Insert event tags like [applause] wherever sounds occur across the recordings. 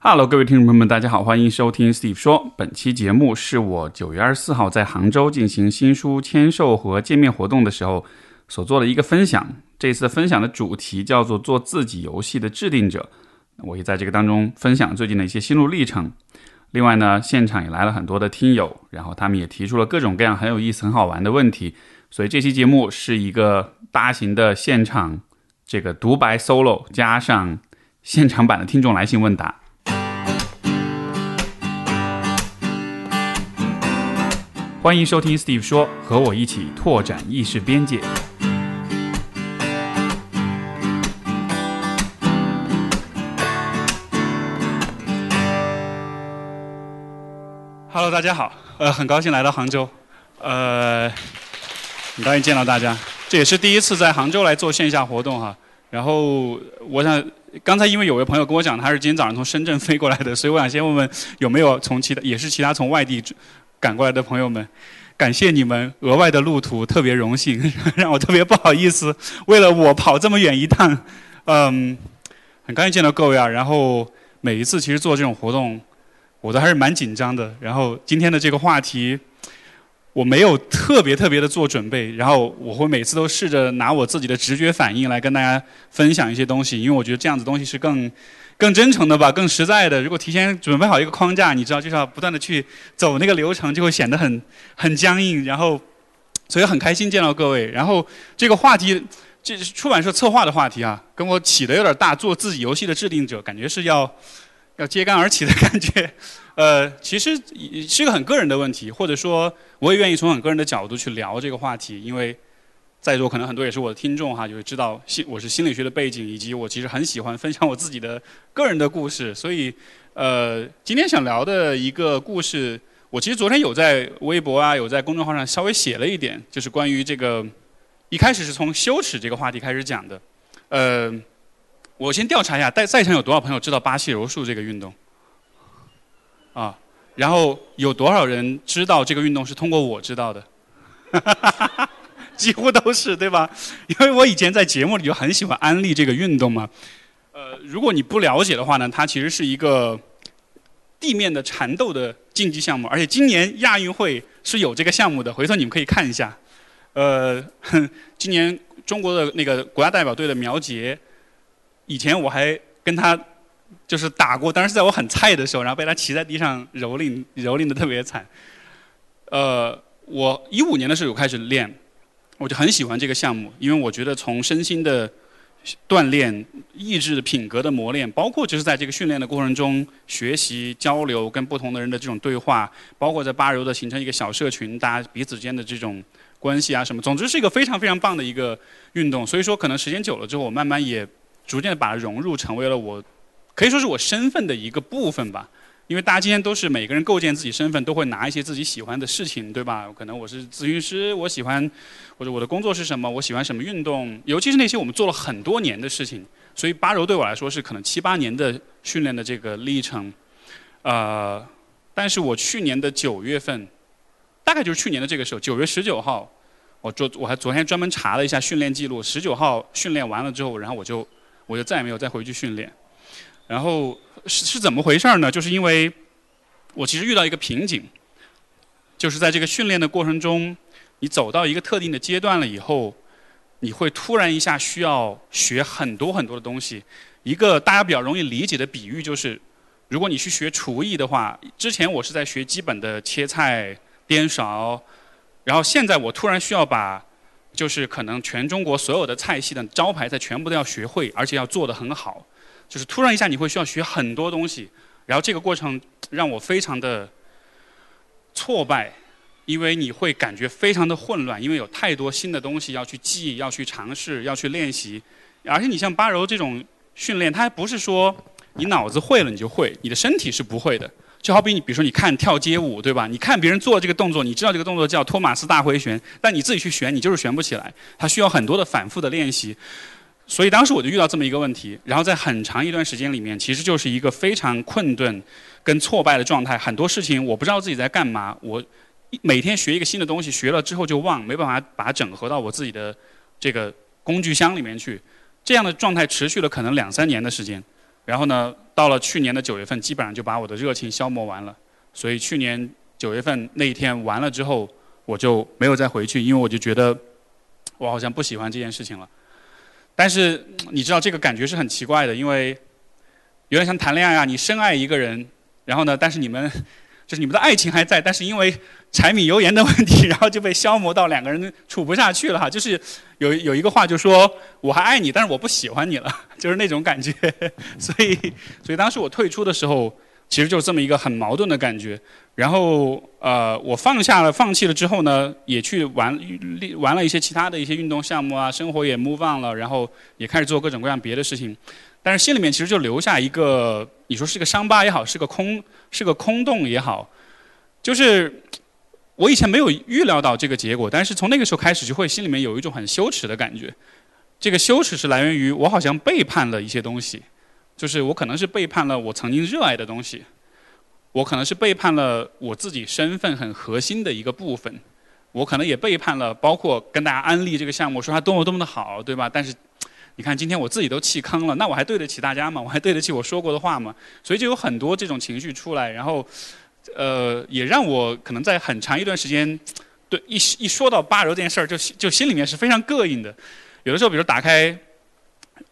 Hello，各位听众朋友们，大家好，欢迎收听 Steve 说。本期节目是我九月二十四号在杭州进行新书签售和见面活动的时候所做的一个分享。这次分享的主题叫做“做自己游戏的制定者”。我也在这个当中分享最近的一些心路历程。另外呢，现场也来了很多的听友，然后他们也提出了各种各样很有意思、很好玩的问题。所以这期节目是一个大型的现场这个独白 solo 加上现场版的听众来信问答。欢迎收听 Steve 说，和我一起拓展意识边界。Hello，大家好，呃，很高兴来到杭州，呃，很高兴见到大家，这也是第一次在杭州来做线下活动哈。然后我想，刚才因为有位朋友跟我讲，他是今天早上从深圳飞过来的，所以我想先问问有没有从其他，也是其他从外地。赶过来的朋友们，感谢你们额外的路途，特别荣幸，[laughs] 让我特别不好意思，为了我跑这么远一趟，嗯，很高兴见到各位啊。然后每一次其实做这种活动，我都还是蛮紧张的。然后今天的这个话题，我没有特别特别的做准备，然后我会每次都试着拿我自己的直觉反应来跟大家分享一些东西，因为我觉得这样子东西是更。更真诚的吧，更实在的。如果提前准备好一个框架，你知道，就是要不断的去走那个流程，就会显得很很僵硬。然后，所以很开心见到各位。然后这个话题，这是出版社策划的话题啊，跟我起的有点大。做自己游戏的制定者，感觉是要要揭竿而起的感觉。呃，其实是一个很个人的问题，或者说，我也愿意从很个人的角度去聊这个话题，因为。在座可能很多也是我的听众哈，就是知道心我是心理学的背景，以及我其实很喜欢分享我自己的个人的故事。所以，呃，今天想聊的一个故事，我其实昨天有在微博啊，有在公众号上稍微写了一点，就是关于这个一开始是从羞耻这个话题开始讲的。呃，我先调查一下，在在场有多少朋友知道巴西柔术这个运动？啊，然后有多少人知道这个运动是通过我知道的？[laughs] 几乎都是对吧？因为我以前在节目里就很喜欢安利这个运动嘛。呃，如果你不了解的话呢，它其实是一个地面的缠斗的竞技项目，而且今年亚运会是有这个项目的，回头你们可以看一下。呃，今年中国的那个国家代表队的苗杰，以前我还跟他就是打过，当时在我很菜的时候，然后被他骑在地上蹂躏，蹂躏的特别惨。呃，我一五年的时候开始练。我就很喜欢这个项目，因为我觉得从身心的锻炼、意志品格的磨练，包括就是在这个训练的过程中学习交流、跟不同的人的这种对话，包括在巴柔的形成一个小社群，大家彼此间的这种关系啊什么，总之是一个非常非常棒的一个运动。所以说，可能时间久了之后，我慢慢也逐渐的把它融入，成为了我可以说是我身份的一个部分吧。因为大家今天都是每个人构建自己身份，都会拿一些自己喜欢的事情，对吧？可能我是咨询师，我喜欢，或者我的工作是什么，我喜欢什么运动，尤其是那些我们做了很多年的事情。所以八柔对我来说是可能七八年的训练的这个历程。呃，但是我去年的九月份，大概就是去年的这个时候，九月十九号，我昨我还昨天专门查了一下训练记录，十九号训练完了之后，然后我就我就再也没有再回去训练，然后。是是怎么回事儿呢？就是因为，我其实遇到一个瓶颈，就是在这个训练的过程中，你走到一个特定的阶段了以后，你会突然一下需要学很多很多的东西。一个大家比较容易理解的比喻就是，如果你去学厨艺的话，之前我是在学基本的切菜、颠勺，然后现在我突然需要把，就是可能全中国所有的菜系的招牌菜全部都要学会，而且要做得很好。就是突然一下，你会需要学很多东西，然后这个过程让我非常的挫败，因为你会感觉非常的混乱，因为有太多新的东西要去记、要去尝试、要去练习，而且你像八柔这种训练，它还不是说你脑子会了你就会，你的身体是不会的。就好比你，比如说你看跳街舞，对吧？你看别人做这个动作，你知道这个动作叫托马斯大回旋，但你自己去旋，你就是旋不起来，它需要很多的反复的练习。所以当时我就遇到这么一个问题，然后在很长一段时间里面，其实就是一个非常困顿、跟挫败的状态。很多事情我不知道自己在干嘛，我每天学一个新的东西，学了之后就忘，没办法把它整合到我自己的这个工具箱里面去。这样的状态持续了可能两三年的时间。然后呢，到了去年的九月份，基本上就把我的热情消磨完了。所以去年九月份那一天完了之后，我就没有再回去，因为我就觉得我好像不喜欢这件事情了。但是你知道这个感觉是很奇怪的，因为有点像谈恋爱啊，你深爱一个人，然后呢，但是你们就是你们的爱情还在，但是因为柴米油盐的问题，然后就被消磨到两个人处不下去了哈。[laughs] 就是有有一个话就说我还爱你，但是我不喜欢你了，就是那种感觉。所以 [laughs] 所以当时我退出的时候。其实就是这么一个很矛盾的感觉，然后呃，我放下了、放弃了之后呢，也去玩玩了一些其他的一些运动项目啊，生活也 move on 了，然后也开始做各种各样别的事情，但是心里面其实就留下一个，你说是个伤疤也好，是个空是个空洞也好，就是我以前没有预料到这个结果，但是从那个时候开始就会心里面有一种很羞耻的感觉，这个羞耻是来源于我好像背叛了一些东西。就是我可能是背叛了我曾经热爱的东西，我可能是背叛了我自己身份很核心的一个部分，我可能也背叛了包括跟大家安利这个项目，说它多么多么的好，对吧？但是，你看今天我自己都弃坑了，那我还对得起大家吗？我还对得起我说过的话吗？所以就有很多这种情绪出来，然后，呃，也让我可能在很长一段时间，对一一说到八柔这件事儿，就就心里面是非常膈应的。有的时候，比如打开。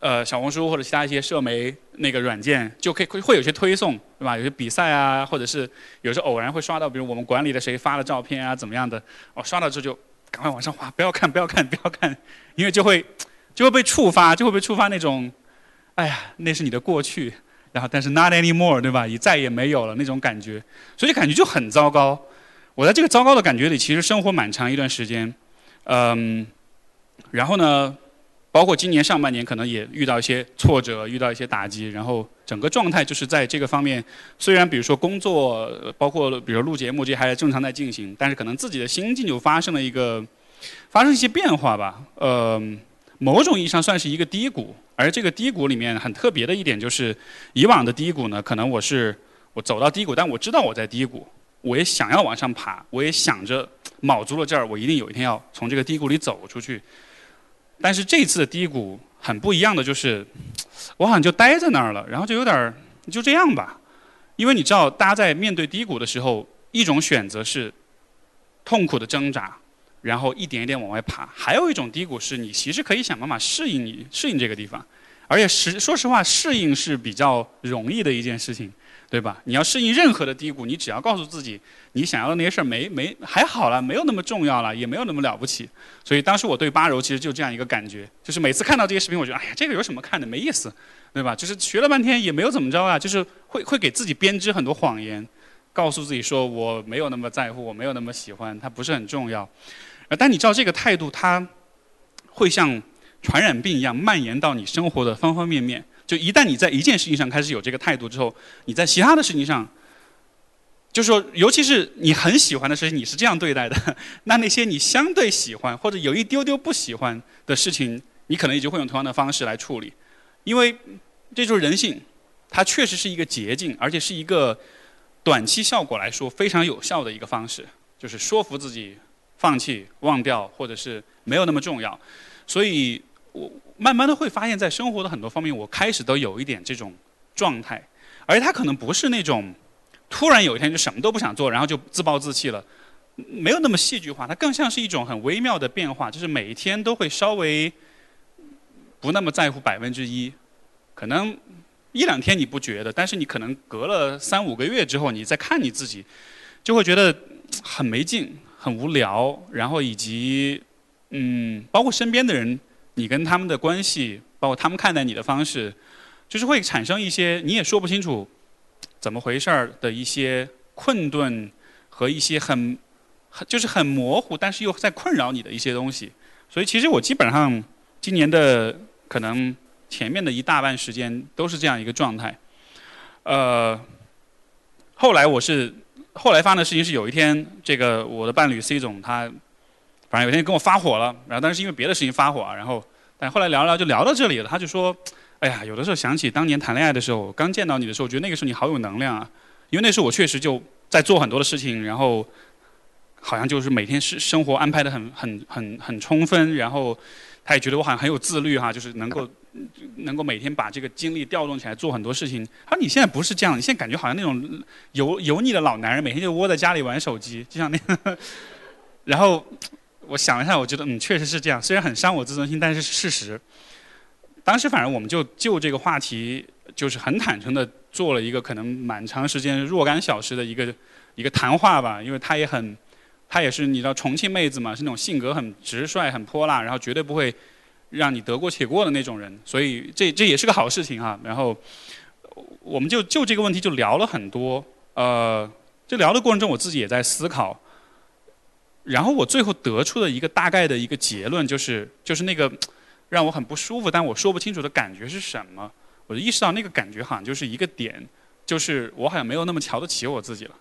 呃，小红书或者其他一些社媒那个软件，就可以会会有些推送，对吧？有些比赛啊，或者是有时候偶然会刷到，比如我们管理的谁发了照片啊，怎么样的？哦，刷到之后就赶快往上滑，不要看，不要看，[laughs] 不要看，因为就会就会被触发，就会被触发那种，哎呀，那是你的过去，然后但是 not anymore，对吧？你再也没有了那种感觉，所以感觉就很糟糕。我在这个糟糕的感觉里，其实生活蛮长一段时间，嗯，然后呢？包括今年上半年，可能也遇到一些挫折，遇到一些打击，然后整个状态就是在这个方面，虽然比如说工作，包括比如录节目这些还正常在进行，但是可能自己的心境就发生了一个发生一些变化吧。呃，某种意义上算是一个低谷，而这个低谷里面很特别的一点就是，以往的低谷呢，可能我是我走到低谷，但我知道我在低谷，我也想要往上爬，我也想着卯足了劲儿，我一定有一天要从这个低谷里走出去。但是这次的低谷很不一样的就是，我好像就待在那儿了，然后就有点儿就这样吧，因为你知道，大家在面对低谷的时候，一种选择是痛苦的挣扎，然后一点一点往外爬；还有一种低谷是你其实可以想办法适应你适应这个地方，而且实说实话，适应是比较容易的一件事情。对吧？你要适应任何的低谷，你只要告诉自己，你想要的那些事儿没没还好了，没有那么重要了，也没有那么了不起。所以当时我对八柔其实就这样一个感觉，就是每次看到这些视频，我觉得哎呀，这个有什么看的，没意思，对吧？就是学了半天也没有怎么着啊，就是会会给自己编织很多谎言，告诉自己说我没有那么在乎，我没有那么喜欢，它不是很重要。但你知道这个态度，它会像传染病一样蔓延到你生活的方方面面。就一旦你在一件事情上开始有这个态度之后，你在其他的事情上，就是说，尤其是你很喜欢的事情，你是这样对待的，[laughs] 那那些你相对喜欢或者有一丢丢不喜欢的事情，你可能也就会用同样的方式来处理，因为这就是人性，它确实是一个捷径，而且是一个短期效果来说非常有效的一个方式，就是说服自己放弃、忘掉，或者是没有那么重要，所以我。慢慢的会发现，在生活的很多方面，我开始都有一点这种状态，而且他可能不是那种突然有一天就什么都不想做，然后就自暴自弃了，没有那么戏剧化，它更像是一种很微妙的变化，就是每一天都会稍微不那么在乎百分之一，可能一两天你不觉得，但是你可能隔了三五个月之后，你再看你自己，就会觉得很没劲、很无聊，然后以及嗯，包括身边的人。你跟他们的关系，包括他们看待你的方式，就是会产生一些你也说不清楚怎么回事儿的一些困顿和一些很很就是很模糊，但是又在困扰你的一些东西。所以其实我基本上今年的可能前面的一大半时间都是这样一个状态。呃，后来我是后来发生的事情是有一天，这个我的伴侣 C 总他。反正有天跟我发火了，然后但是因为别的事情发火，然后但后来聊聊就聊到这里了。他就说：“哎呀，有的时候想起当年谈恋爱的时候，刚见到你的时候，觉得那个时候你好有能量啊。因为那时候我确实就在做很多的事情，然后好像就是每天是生活安排的很很很很充分，然后他也觉得我好像很有自律哈，就是能够能够每天把这个精力调动起来做很多事情。他说你现在不是这样，你现在感觉好像那种油油腻的老男人，每天就窝在家里玩手机，就像那个。[laughs] 然后我想了一下，我觉得嗯，确实是这样，虽然很伤我自尊心，但是事实。当时反正我们就就这个话题，就是很坦诚的做了一个可能蛮长时间若干小时的一个一个谈话吧，因为他也很。她也是你知道重庆妹子嘛，是那种性格很直率、很泼辣，然后绝对不会让你得过且过的那种人，所以这这也是个好事情哈。然后我们就就这个问题就聊了很多，呃，就聊的过程中我自己也在思考，然后我最后得出的一个大概的一个结论就是，就是那个让我很不舒服但我说不清楚的感觉是什么，我就意识到那个感觉好像就是一个点，就是我好像没有那么瞧得起我自己了。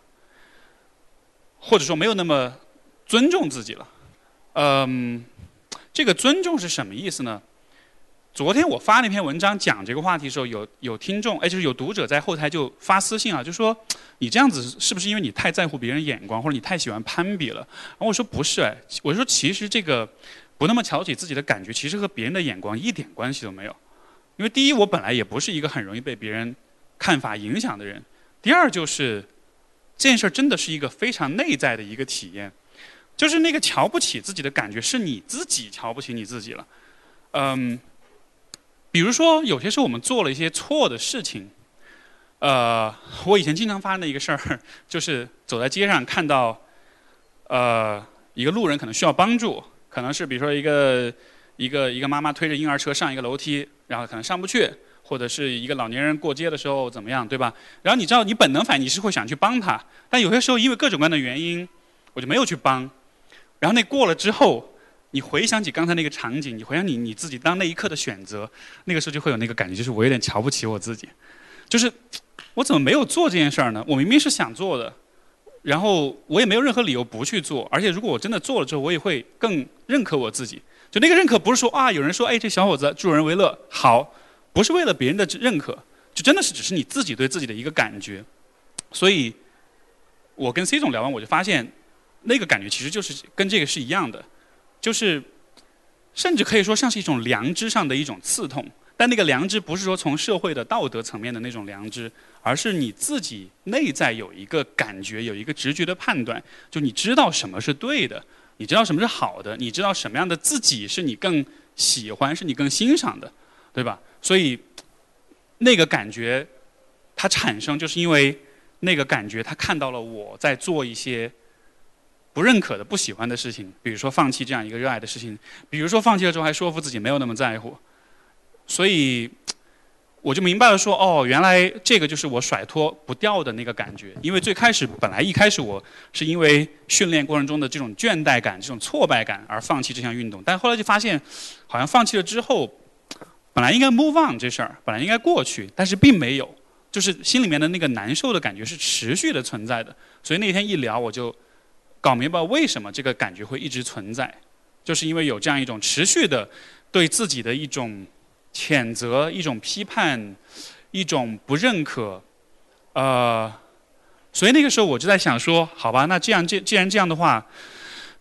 或者说没有那么尊重自己了，嗯，这个尊重是什么意思呢？昨天我发那篇文章讲这个话题的时候，有有听众，哎，就是有读者在后台就发私信啊，就说你这样子是不是因为你太在乎别人眼光，或者你太喜欢攀比了？然后我说不是，哎，我说其实这个不那么瞧起自己的感觉，其实和别人的眼光一点关系都没有。因为第一，我本来也不是一个很容易被别人看法影响的人；第二就是。这件事儿真的是一个非常内在的一个体验，就是那个瞧不起自己的感觉，是你自己瞧不起你自己了。嗯，比如说有些时候我们做了一些错的事情，呃，我以前经常发生的一个事儿，[laughs] 就是走在街上看到，呃，一个路人可能需要帮助，可能是比如说一个一个一个妈妈推着婴儿车上一个楼梯，然后可能上不去。或者是一个老年人过街的时候怎么样，对吧？然后你知道，你本能反应你是会想去帮他，但有些时候因为各种各样的原因，我就没有去帮。然后那过了之后，你回想起刚才那个场景，你回想你你自己当那一刻的选择，那个时候就会有那个感觉，就是我有点瞧不起我自己，就是我怎么没有做这件事儿呢？我明明是想做的，然后我也没有任何理由不去做，而且如果我真的做了之后，我也会更认可我自己。就那个认可不是说啊，有人说哎，这小伙子助人为乐，好。不是为了别人的认可，就真的是只是你自己对自己的一个感觉。所以，我跟 C 总聊完，我就发现，那个感觉其实就是跟这个是一样的，就是甚至可以说像是一种良知上的一种刺痛。但那个良知不是说从社会的道德层面的那种良知，而是你自己内在有一个感觉，有一个直觉的判断，就你知道什么是对的，你知道什么是好的，你知道什么样的自己是你更喜欢，是你更欣赏的，对吧？所以，那个感觉，它产生就是因为那个感觉，他看到了我在做一些不认可的、不喜欢的事情，比如说放弃这样一个热爱的事情，比如说放弃了之后还说服自己没有那么在乎，所以我就明白了，说哦，原来这个就是我甩脱不掉的那个感觉。因为最开始本来一开始我是因为训练过程中的这种倦怠感、这种挫败感而放弃这项运动，但后来就发现，好像放弃了之后。本来应该 move on 这事儿，本来应该过去，但是并没有，就是心里面的那个难受的感觉是持续的存在的。所以那天一聊，我就搞明白为什么这个感觉会一直存在，就是因为有这样一种持续的对自己的一种谴责、一种批判、一种不认可。呃，所以那个时候我就在想说，好吧，那这样，既既然这样的话，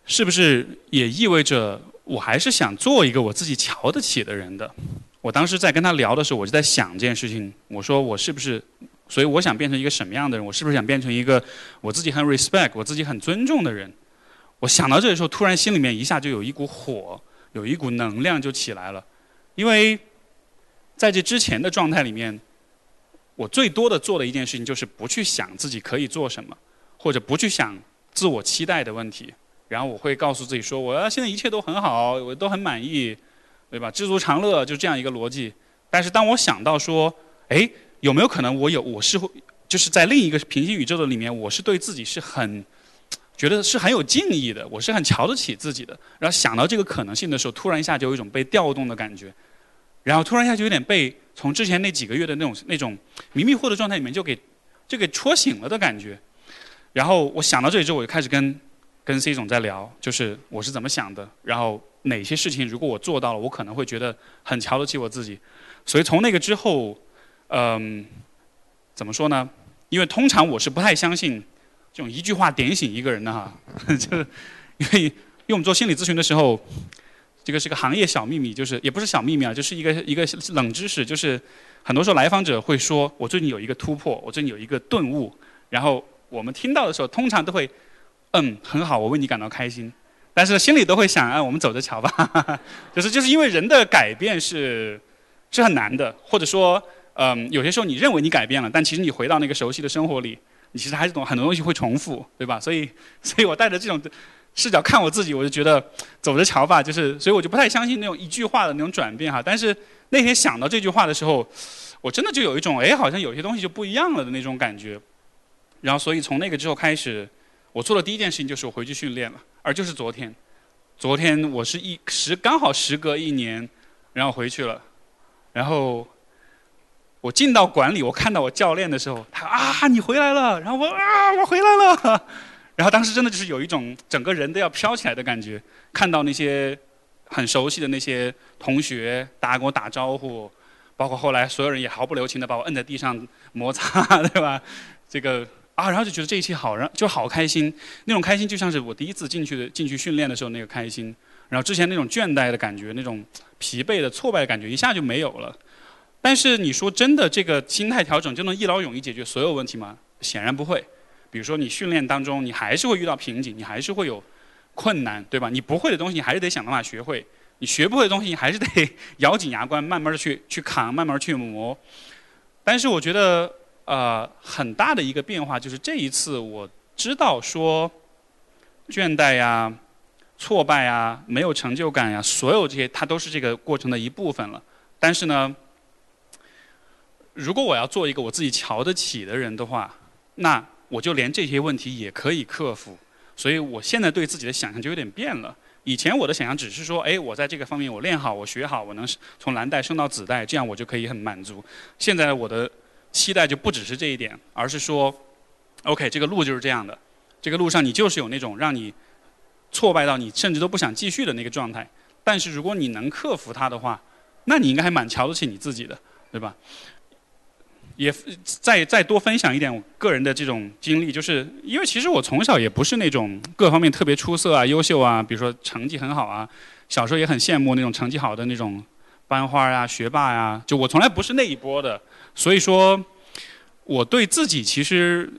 是不是也意味着我还是想做一个我自己瞧得起的人的？我当时在跟他聊的时候，我就在想这件事情。我说我是不是，所以我想变成一个什么样的人？我是不是想变成一个我自己很 respect、我自己很尊重的人？我想到这个时候，突然心里面一下就有一股火，有一股能量就起来了。因为在这之前的状态里面，我最多的做的一件事情就是不去想自己可以做什么，或者不去想自我期待的问题。然后我会告诉自己说，我要现在一切都很好，我都很满意。对吧？知足常乐就这样一个逻辑。但是当我想到说，哎，有没有可能我有我是会就是在另一个平行宇宙的里面，我是对自己是很觉得是很有敬意的，我是很瞧得起自己的。然后想到这个可能性的时候，突然一下就有一种被调动的感觉，然后突然一下就有点被从之前那几个月的那种那种迷迷糊的状态里面就给就给戳醒了的感觉。然后我想到这里之后，我就开始跟跟 C 总在聊，就是我是怎么想的，然后。哪些事情如果我做到了，我可能会觉得很瞧得起我自己。所以从那个之后，嗯，怎么说呢？因为通常我是不太相信这种一句话点醒一个人的哈。[laughs] 就是因为因为我们做心理咨询的时候，这个是个行业小秘密，就是也不是小秘密啊，就是一个一个冷知识，就是很多时候来访者会说，我最近有一个突破，我最近有一个顿悟，然后我们听到的时候，通常都会，嗯，很好，我为你感到开心，但是心里都会想，啊，我们走着瞧吧，[laughs] 就是就是因为人的改变是是很难的，或者说，嗯，有些时候你认为你改变了，但其实你回到那个熟悉的生活里，你其实还是懂很多东西会重复，对吧？所以，所以我带着这种。视角看我自己，我就觉得走着瞧吧，就是所以我就不太相信那种一句话的那种转变哈。但是那天想到这句话的时候，我真的就有一种哎，好像有些东西就不一样了的那种感觉。然后所以从那个之后开始，我做的第一件事情就是我回去训练了，而就是昨天，昨天我是一时刚好时隔一年，然后回去了，然后我进到馆里，我看到我教练的时候，他啊你回来了，然后我啊我回来了。[laughs] 然后当时真的就是有一种整个人都要飘起来的感觉，看到那些很熟悉的那些同学，大家跟我打招呼，包括后来所有人也毫不留情的把我摁在地上摩擦，[laughs] 对吧？这个啊，然后就觉得这一切好，然后就好开心，那种开心就像是我第一次进去的进去训练的时候那个开心，然后之前那种倦怠的感觉，那种疲惫的挫败的感觉一下就没有了。但是你说真的，这个心态调整就能一劳永逸解决所有问题吗？显然不会。比如说，你训练当中，你还是会遇到瓶颈，你还是会有困难，对吧？你不会的东西，你还是得想办法学会；你学不会的东西，你还是得咬紧牙关，慢慢的去去扛，慢慢去磨。但是我觉得，呃，很大的一个变化就是这一次，我知道说，倦怠呀、挫败呀、没有成就感呀，所有这些，它都是这个过程的一部分了。但是呢，如果我要做一个我自己瞧得起的人的话，那我就连这些问题也可以克服，所以我现在对自己的想象就有点变了。以前我的想象只是说，哎，我在这个方面我练好，我学好，我能从蓝带升到紫带，这样我就可以很满足。现在我的期待就不只是这一点，而是说，OK，这个路就是这样的，这个路上你就是有那种让你挫败到你甚至都不想继续的那个状态。但是如果你能克服它的话，那你应该还蛮瞧得起你自己的，对吧？也再再多分享一点我个人的这种经历，就是因为其实我从小也不是那种各方面特别出色啊、优秀啊，比如说成绩很好啊，小时候也很羡慕那种成绩好的那种班花啊、学霸呀，就我从来不是那一波的，所以说我对自己其实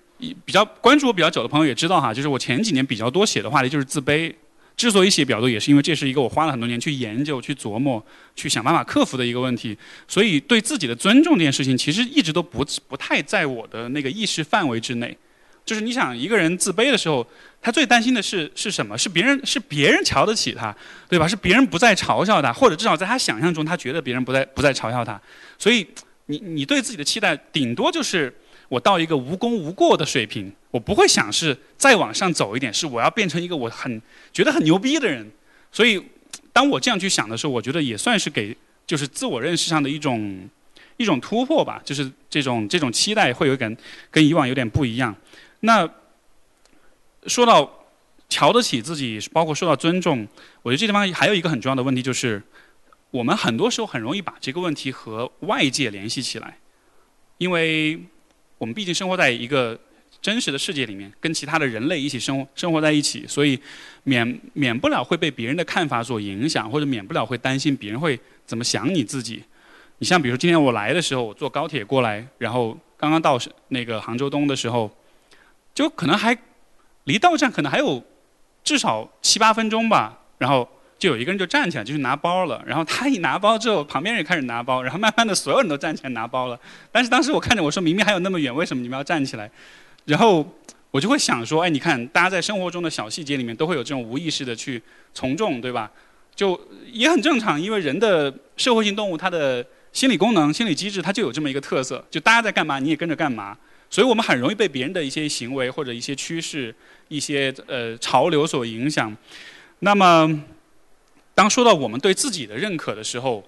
比较关注我比较久的朋友也知道哈，就是我前几年比较多写的话题就是自卑。之所以写表度，也是因为这是一个我花了很多年去研究、去琢磨、去想办法克服的一个问题。所以对自己的尊重这件事情，其实一直都不不太在我的那个意识范围之内。就是你想一个人自卑的时候，他最担心的是是什么？是别人是别人瞧得起他，对吧？是别人不再嘲笑他，或者至少在他想象中，他觉得别人不再不再嘲笑他。所以你你对自己的期待，顶多就是。我到一个无功无过的水平，我不会想是再往上走一点，是我要变成一个我很觉得很牛逼的人。所以，当我这样去想的时候，我觉得也算是给就是自我认识上的一种一种突破吧。就是这种这种期待会有点跟以往有点不一样。那说到瞧得起自己，包括受到尊重，我觉得这地方还有一个很重要的问题，就是我们很多时候很容易把这个问题和外界联系起来，因为。我们毕竟生活在一个真实的世界里面，跟其他的人类一起生活生活在一起，所以免免不了会被别人的看法所影响，或者免不了会担心别人会怎么想你自己。你像比如说今天我来的时候，我坐高铁过来，然后刚刚到那个杭州东的时候，就可能还离到站可能还有至少七八分钟吧，然后。就有一个人就站起来就去拿包了，然后他一拿包之后，旁边人开始拿包，然后慢慢的所有人都站起来拿包了。但是当时我看着我说明明还有那么远，为什么你们要站起来？然后我就会想说，哎，你看大家在生活中的小细节里面都会有这种无意识的去从众，对吧？就也很正常，因为人的社会性动物，它的心理功能、心理机制它就有这么一个特色，就大家在干嘛，你也跟着干嘛。所以我们很容易被别人的一些行为或者一些趋势、一些呃潮流所影响。那么。当说到我们对自己的认可的时候，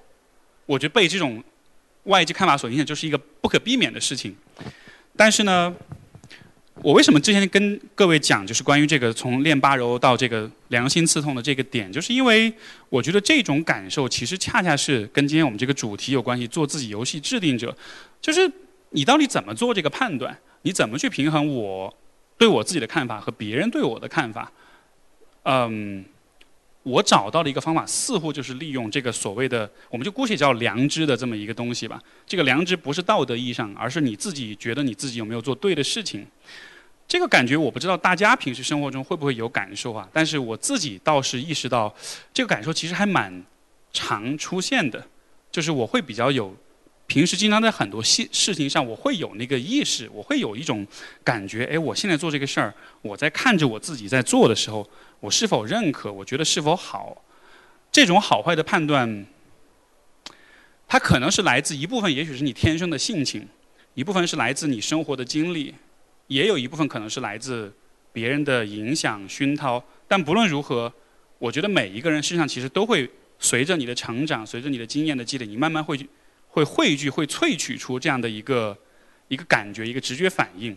我觉得被这种外界看法所影响，就是一个不可避免的事情。但是呢，我为什么之前跟各位讲，就是关于这个从练八柔到这个良心刺痛的这个点，就是因为我觉得这种感受其实恰恰是跟今天我们这个主题有关系。做自己游戏制定者，就是你到底怎么做这个判断？你怎么去平衡我对我自己的看法和别人对我的看法？嗯。我找到的一个方法，似乎就是利用这个所谓的，我们就姑且叫良知的这么一个东西吧。这个良知不是道德意义上，而是你自己觉得你自己有没有做对的事情。这个感觉我不知道大家平时生活中会不会有感受啊？但是我自己倒是意识到，这个感受其实还蛮常出现的，就是我会比较有。平时经常在很多事事情上，我会有那个意识，我会有一种感觉，哎，我现在做这个事儿，我在看着我自己在做的时候，我是否认可？我觉得是否好？这种好坏的判断，它可能是来自一部分，也许是你天生的性情，一部分是来自你生活的经历，也有一部分可能是来自别人的影响熏陶。但不论如何，我觉得每一个人身上其实都会随着你的成长，随着你的经验的积累，你慢慢会。会汇聚、会萃取出这样的一个一个感觉、一个直觉反应。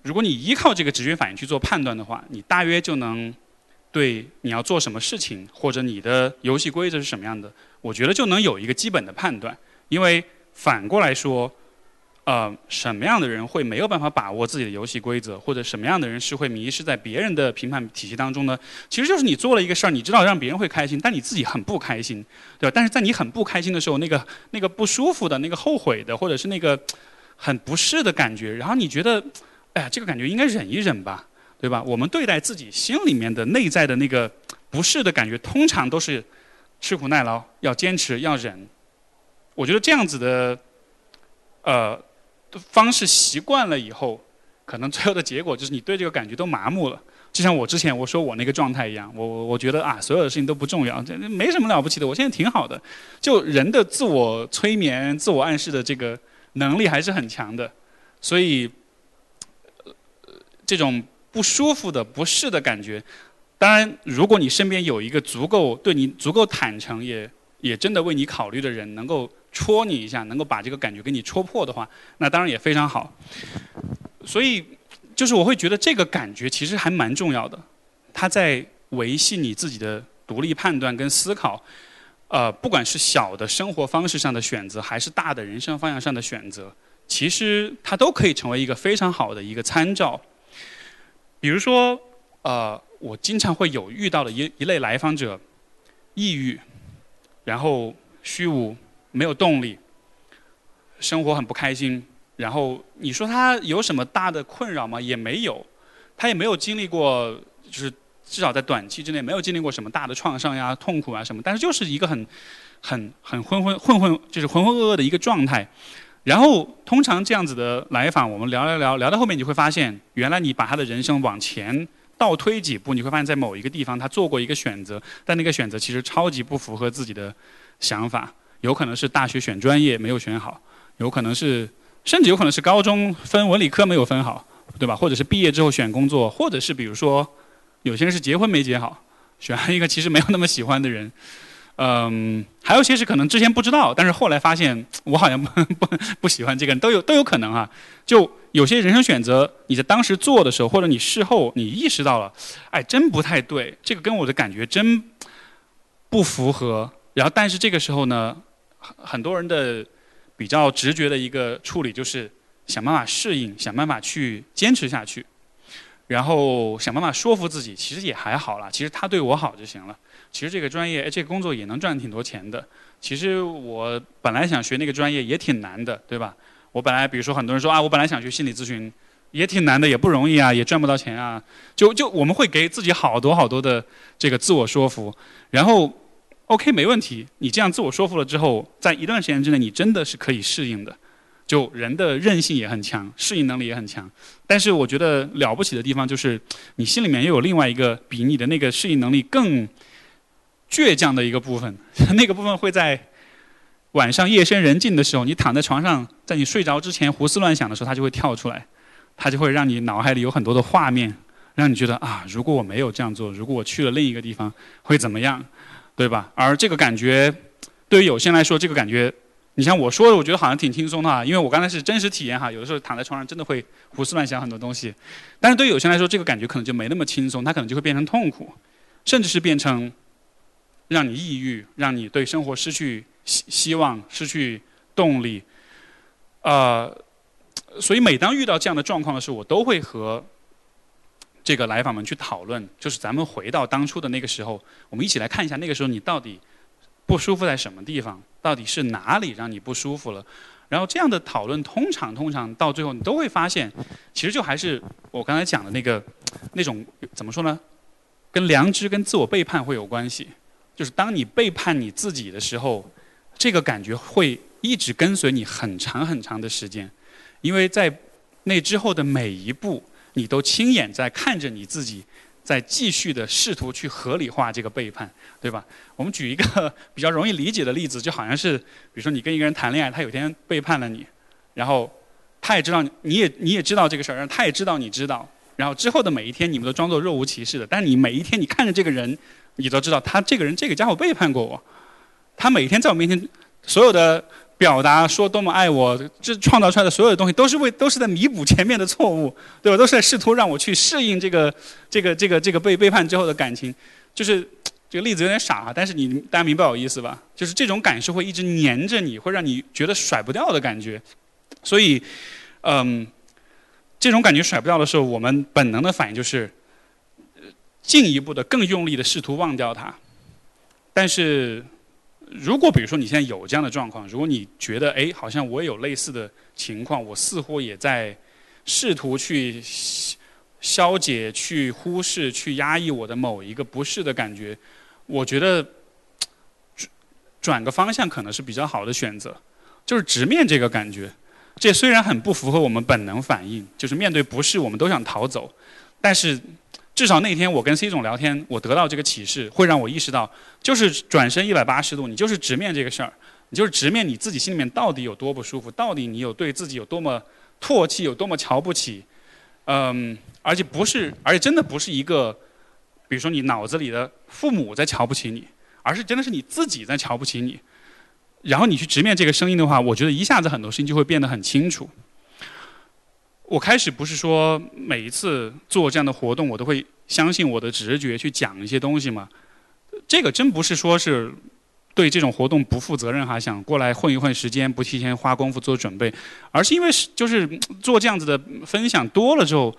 如果你依靠这个直觉反应去做判断的话，你大约就能对你要做什么事情，或者你的游戏规则是什么样的，我觉得就能有一个基本的判断。因为反过来说。呃，什么样的人会没有办法把握自己的游戏规则，或者什么样的人是会迷失在别人的评判体系当中呢？其实就是你做了一个事儿，你知道让别人会开心，但你自己很不开心，对吧？但是在你很不开心的时候，那个那个不舒服的、那个后悔的，或者是那个很不适的感觉，然后你觉得，哎呀，这个感觉应该忍一忍吧，对吧？我们对待自己心里面的内在的那个不适的感觉，通常都是吃苦耐劳，要坚持，要忍。我觉得这样子的，呃。方式习惯了以后，可能最后的结果就是你对这个感觉都麻木了。就像我之前我说我那个状态一样，我我我觉得啊，所有的事情都不重要，这没什么了不起的，我现在挺好的。就人的自我催眠、自我暗示的这个能力还是很强的，所以这种不舒服的、不适的感觉，当然，如果你身边有一个足够对你足够坦诚，也也真的为你考虑的人，能够。戳你一下，能够把这个感觉给你戳破的话，那当然也非常好。所以，就是我会觉得这个感觉其实还蛮重要的，它在维系你自己的独立判断跟思考。呃，不管是小的生活方式上的选择，还是大的人生方向上的选择，其实它都可以成为一个非常好的一个参照。比如说，呃，我经常会有遇到的一一类来访者，抑郁，然后虚无。没有动力，生活很不开心。然后你说他有什么大的困扰吗？也没有，他也没有经历过，就是至少在短期之内没有经历过什么大的创伤呀、痛苦啊什么。但是就是一个很、很、很浑浑混混，就是浑浑噩噩的一个状态。然后通常这样子的来访，我们聊聊聊聊到后面，你会发现，原来你把他的人生往前倒推几步，你会发现在某一个地方他做过一个选择，但那个选择其实超级不符合自己的想法。有可能是大学选专业没有选好，有可能是，甚至有可能是高中分文理科没有分好，对吧？或者是毕业之后选工作，或者是比如说，有些人是结婚没结好，选了一个其实没有那么喜欢的人，嗯，还有些是可能之前不知道，但是后来发现我好像不 [laughs] 不不喜欢这个人，都有都有可能啊。就有些人生选择，你在当时做的时候，或者你事后你意识到了，哎，真不太对，这个跟我的感觉真不符合。然后，但是这个时候呢？很多人的比较直觉的一个处理就是想办法适应，想办法去坚持下去，然后想办法说服自己，其实也还好啦，其实他对我好就行了。其实这个专业，这个工作也能赚挺多钱的。其实我本来想学那个专业也挺难的，对吧？我本来比如说很多人说啊，我本来想学心理咨询，也挺难的，也不容易啊，也赚不到钱啊。就就我们会给自己好多好多的这个自我说服，然后。OK，没问题。你这样自我说服了之后，在一段时间之内，你真的是可以适应的。就人的韧性也很强，适应能力也很强。但是我觉得了不起的地方就是，你心里面又有另外一个比你的那个适应能力更倔强的一个部分。[laughs] 那个部分会在晚上夜深人静的时候，你躺在床上，在你睡着之前胡思乱想的时候，它就会跳出来，它就会让你脑海里有很多的画面，让你觉得啊，如果我没有这样做，如果我去了另一个地方，会怎么样？对吧？而这个感觉，对于有些人来说，这个感觉，你像我说的，我觉得好像挺轻松的哈，因为我刚才是真实体验哈。有的时候躺在床上，真的会胡思乱想很多东西。但是对于有些人来说，这个感觉可能就没那么轻松，它可能就会变成痛苦，甚至是变成让你抑郁，让你对生活失去希希望、失去动力。呃，所以每当遇到这样的状况的时候，我都会和这个来访们去讨论，就是咱们回到当初的那个时候，我们一起来看一下那个时候你到底不舒服在什么地方，到底是哪里让你不舒服了。然后这样的讨论，通常通常到最后，你都会发现，其实就还是我刚才讲的那个那种怎么说呢？跟良知、跟自我背叛会有关系。就是当你背叛你自己的时候，这个感觉会一直跟随你很长很长的时间，因为在那之后的每一步，你都亲眼在看着你自己在继续的试图去合理化这个背叛，对吧？我们举一个比较容易理解的例子，就好像是，比如说你跟一个人谈恋爱，他有天背叛了你，然后他也知道，你也你也知道这个事儿，然后他也知道你知道，然后之后的每一天，你们都装作若无其事的，但是你每一天你看着这个人。你都知道，他这个人，这个家伙背叛过我。他每天在我面前，所有的表达说多么爱我，这创造出来的所有的东西，都是为都是在弥补前面的错误，对吧？都是在试图让我去适应这个这个这个这个被背叛之后的感情。就是这个例子有点傻，但是你大家明白我意思吧？就是这种感受会一直黏着你，会让你觉得甩不掉的感觉。所以，嗯，这种感觉甩不掉的时候，我们本能的反应就是。进一步的、更用力的试图忘掉它，但是，如果比如说你现在有这样的状况，如果你觉得哎，好像我也有类似的情况，我似乎也在试图去消解、去忽视、去压抑我的某一个不适的感觉，我觉得转个方向可能是比较好的选择，就是直面这个感觉。这虽然很不符合我们本能反应，就是面对不适我们都想逃走，但是。至少那天我跟 C 总聊天，我得到这个启示，会让我意识到，就是转身一百八十度，你就是直面这个事儿，你就是直面你自己心里面到底有多不舒服，到底你有对自己有多么唾弃，有多么瞧不起，嗯，而且不是，而且真的不是一个，比如说你脑子里的父母在瞧不起你，而是真的是你自己在瞧不起你，然后你去直面这个声音的话，我觉得一下子很多事情就会变得很清楚。我开始不是说每一次做这样的活动，我都会相信我的直觉去讲一些东西嘛？这个真不是说是对这种活动不负责任哈，想过来混一混时间，不提前花功夫做准备，而是因为是就是做这样子的分享多了之后。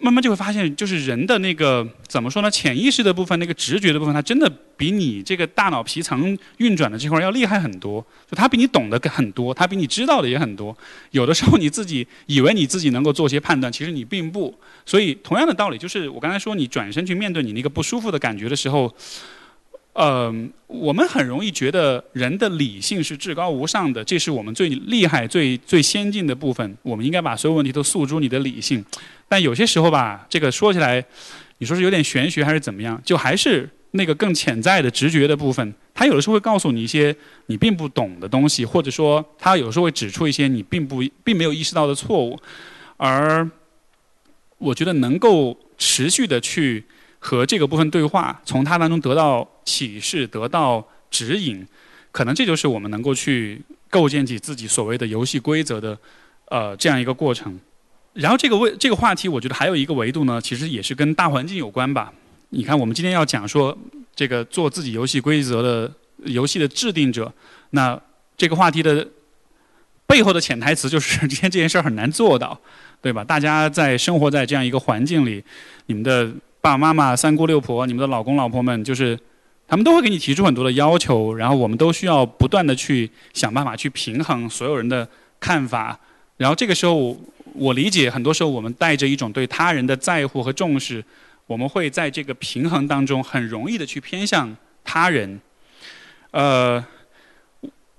慢慢就会发现，就是人的那个怎么说呢？潜意识的部分，那个直觉的部分，它真的比你这个大脑皮层运转的这块要厉害很多。就它比你懂得很多，它比你知道的也很多。有的时候你自己以为你自己能够做些判断，其实你并不。所以同样的道理，就是我刚才说，你转身去面对你那个不舒服的感觉的时候。呃，我们很容易觉得人的理性是至高无上的，这是我们最厉害、最最先进的部分。我们应该把所有问题都诉诸你的理性。但有些时候吧，这个说起来，你说是有点玄学还是怎么样？就还是那个更潜在的直觉的部分，它有的时候会告诉你一些你并不懂的东西，或者说它有时候会指出一些你并不并没有意识到的错误。而我觉得能够持续的去。和这个部分对话，从它当中得到启示、得到指引，可能这就是我们能够去构建起自己所谓的游戏规则的，呃，这样一个过程。然后这个问这个话题，我觉得还有一个维度呢，其实也是跟大环境有关吧。你看，我们今天要讲说这个做自己游戏规则的游戏的制定者，那这个话题的背后的潜台词就是，[laughs] 今天这件事儿很难做到，对吧？大家在生活在这样一个环境里，你们的。爸爸妈妈、三姑六婆，你们的老公老婆们，就是他们都会给你提出很多的要求，然后我们都需要不断的去想办法去平衡所有人的看法。然后这个时候，我理解很多时候我们带着一种对他人的在乎和重视，我们会在这个平衡当中很容易的去偏向他人。呃，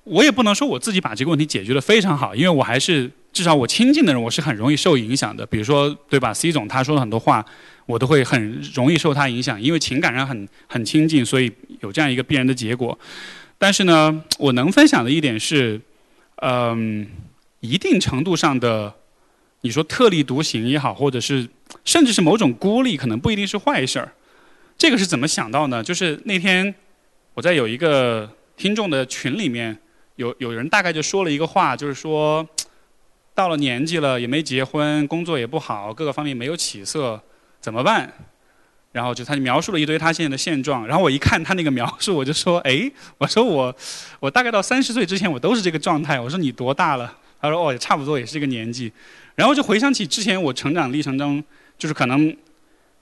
我也不能说我自己把这个问题解决的非常好，因为我还是至少我亲近的人，我是很容易受影响的。比如说，对吧？C 总他说了很多话。我都会很容易受他影响，因为情感上很很亲近，所以有这样一个必然的结果。但是呢，我能分享的一点是，嗯，一定程度上的，你说特立独行也好，或者是甚至是某种孤立，可能不一定是坏事儿。这个是怎么想到呢？就是那天我在有一个听众的群里面，有有人大概就说了一个话，就是说，到了年纪了也没结婚，工作也不好，各个方面没有起色。怎么办？然后就他就描述了一堆他现在的现状。然后我一看他那个描述，我就说：“哎，我说我，我大概到三十岁之前，我都是这个状态。”我说：“你多大了？”他说：“哦，也差不多，也是这个年纪。”然后就回想起之前我成长历程中，就是可能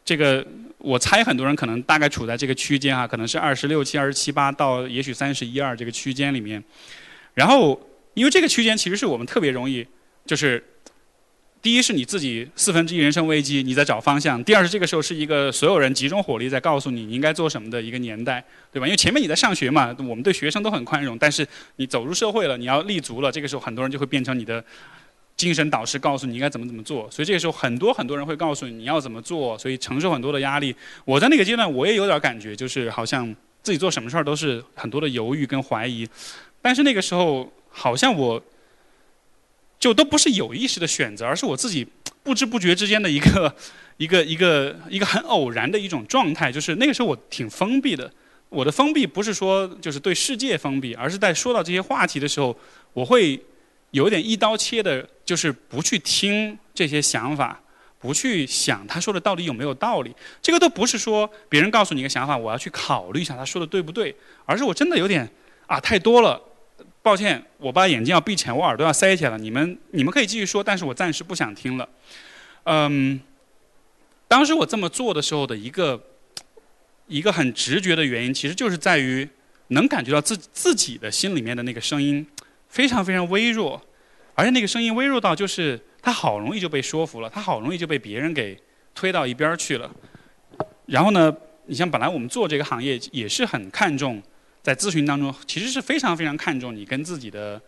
这个我猜很多人可能大概处在这个区间啊，可能是二十六七、二十七八到也许三十一二这个区间里面。然后，因为这个区间其实是我们特别容易，就是第一是你自己四分之一人生危机，你在找方向；第二是这个时候是一个所有人集中火力在告诉你你应该做什么的一个年代，对吧？因为前面你在上学嘛，我们对学生都很宽容，但是你走入社会了，你要立足了，这个时候很多人就会变成你的。精神导师告诉你应该怎么怎么做，所以这个时候很多很多人会告诉你你要怎么做，所以承受很多的压力。我在那个阶段我也有点感觉，就是好像自己做什么事儿都是很多的犹豫跟怀疑。但是那个时候好像我就都不是有意识的选择，而是我自己不知不觉之间的一个一个一个一个很偶然的一种状态。就是那个时候我挺封闭的，我的封闭不是说就是对世界封闭，而是在说到这些话题的时候，我会。有点一刀切的，就是不去听这些想法，不去想他说的到底有没有道理。这个都不是说别人告诉你一个想法，我要去考虑一下他说的对不对，而是我真的有点啊太多了。抱歉，我把眼睛要闭起来，我耳朵要塞起来了。你们你们可以继续说，但是我暂时不想听了。嗯，当时我这么做的时候的一个一个很直觉的原因，其实就是在于能感觉到自自己的心里面的那个声音。非常非常微弱，而且那个声音微弱到就是他好容易就被说服了，他好容易就被别人给推到一边去了。然后呢，你像本来我们做这个行业也是很看重，在咨询当中其实是非常非常看重你跟自己的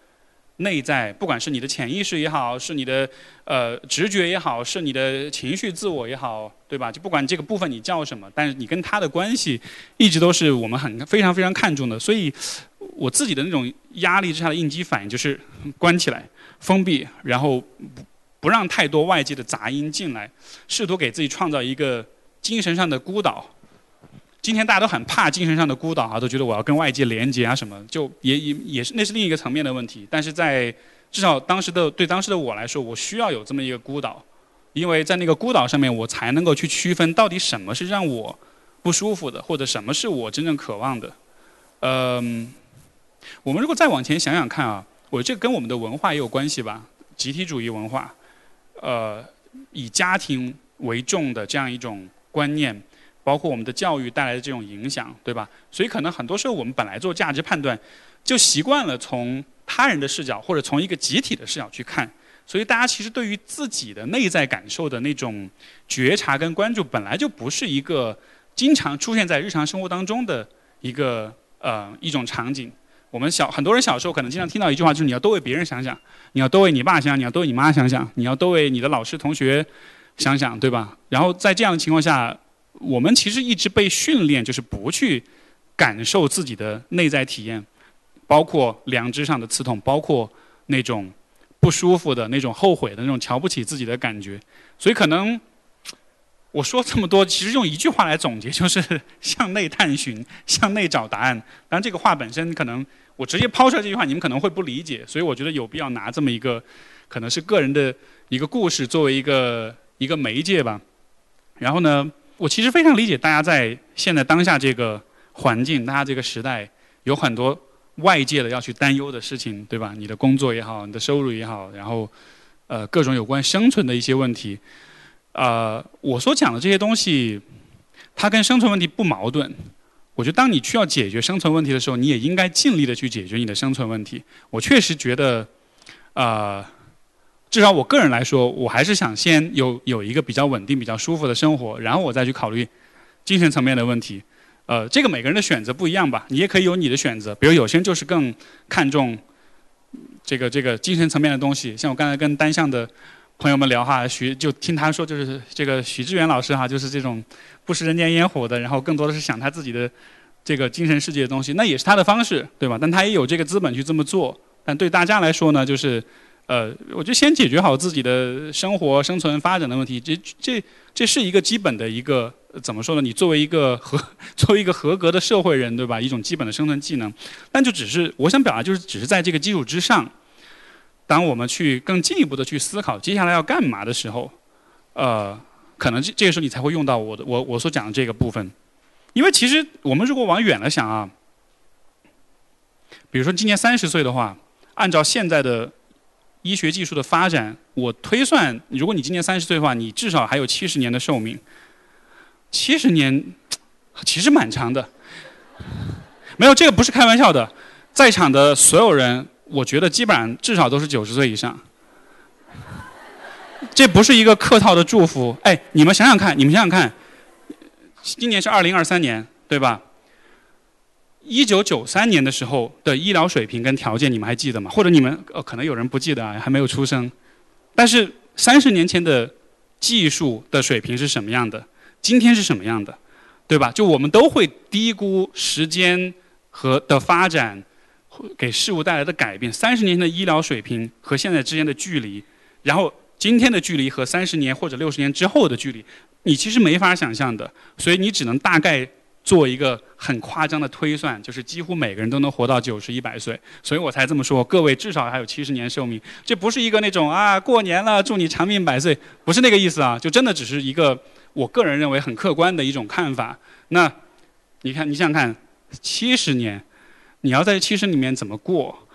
内在，不管是你的潜意识也好，是你的呃直觉也好，是你的情绪自我也好，对吧？就不管这个部分你叫什么，但是你跟他的关系一直都是我们很非常非常看重的，所以。我自己的那种压力之下的应激反应就是关起来、封闭，然后不让太多外界的杂音进来，试图给自己创造一个精神上的孤岛。今天大家都很怕精神上的孤岛啊，都觉得我要跟外界连接啊什么，就也也也是那是另一个层面的问题。但是在至少当时的对当时的我来说，我需要有这么一个孤岛，因为在那个孤岛上面，我才能够去区分到底什么是让我不舒服的，或者什么是我真正渴望的。嗯。我们如果再往前想想看啊，我这跟我们的文化也有关系吧？集体主义文化，呃，以家庭为重的这样一种观念，包括我们的教育带来的这种影响，对吧？所以可能很多时候我们本来做价值判断，就习惯了从他人的视角或者从一个集体的视角去看，所以大家其实对于自己的内在感受的那种觉察跟关注，本来就不是一个经常出现在日常生活当中的一个呃一种场景。我们小很多人小时候可能经常听到一句话，就是你要多为别人想想，你要多为你爸想想，你要多为你妈想想，你要多为你的老师同学想想，对吧？然后在这样的情况下，我们其实一直被训练，就是不去感受自己的内在体验，包括良知上的刺痛，包括那种不舒服的那种后悔的那种瞧不起自己的感觉，所以可能。我说这么多，其实用一句话来总结，就是向内探寻，[laughs] 向内找答案。当然，这个话本身可能我直接抛出来这句话，你们可能会不理解，所以我觉得有必要拿这么一个，可能是个人的一个故事作为一个一个媒介吧。然后呢，我其实非常理解大家在现在当下这个环境，大家这个时代有很多外界的要去担忧的事情，对吧？你的工作也好，你的收入也好，然后呃各种有关生存的一些问题。呃，我所讲的这些东西，它跟生存问题不矛盾。我觉得，当你需要解决生存问题的时候，你也应该尽力的去解决你的生存问题。我确实觉得，呃，至少我个人来说，我还是想先有有一个比较稳定、比较舒服的生活，然后我再去考虑精神层面的问题。呃，这个每个人的选择不一样吧？你也可以有你的选择。比如有些人就是更看重这个这个精神层面的东西，像我刚才跟单向的。朋友们聊哈，徐就听他说，就是这个许志远老师哈，就是这种不食人间烟火的，然后更多的是想他自己的这个精神世界的东西，那也是他的方式，对吧？但他也有这个资本去这么做。但对大家来说呢，就是呃，我就先解决好自己的生活、生存、发展的问题，这这这是一个基本的一个怎么说呢？你作为一个合 [laughs] 作为一个合格的社会人，对吧？一种基本的生存技能。但就只是我想表达，就是只是在这个基础之上。当我们去更进一步的去思考接下来要干嘛的时候，呃，可能这这个时候你才会用到我的我我所讲的这个部分，因为其实我们如果往远了想啊，比如说今年三十岁的话，按照现在的医学技术的发展，我推算，如果你今年三十岁的话，你至少还有七十年的寿命。七十年其实蛮长的。没有，这个不是开玩笑的，在场的所有人，我觉得基本上至少都是九十岁以上。这不是一个客套的祝福，哎，你们想想看，你们想想看，今年是二零二三年，对吧？一九九三年的时候的医疗水平跟条件，你们还记得吗？或者你们呃，可能有人不记得啊，还没有出生。但是三十年前的技术的水平是什么样的？今天是什么样的？对吧？就我们都会低估时间和的发展给事物带来的改变。三十年前的医疗水平和现在之间的距离，然后今天的距离和三十年或者六十年之后的距离，你其实没法想象的。所以你只能大概。做一个很夸张的推算，就是几乎每个人都能活到九十一百岁，所以我才这么说。各位至少还有七十年寿命，这不是一个那种啊过年了祝你长命百岁，不是那个意思啊，就真的只是一个我个人认为很客观的一种看法。那你看，你想想看，七十年，你要在七十里面怎么过？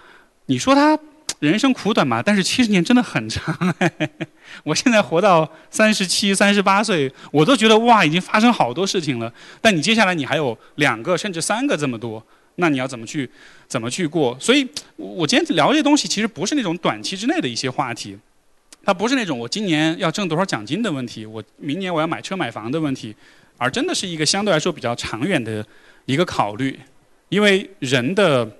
你说他？人生苦短嘛，但是七十年真的很长。[laughs] 我现在活到三十七、三十八岁，我都觉得哇，已经发生好多事情了。但你接下来你还有两个甚至三个这么多，那你要怎么去怎么去过？所以，我今天聊这东西，其实不是那种短期之内的一些话题，它不是那种我今年要挣多少奖金的问题，我明年我要买车买房的问题，而真的是一个相对来说比较长远的一个考虑，因为人的。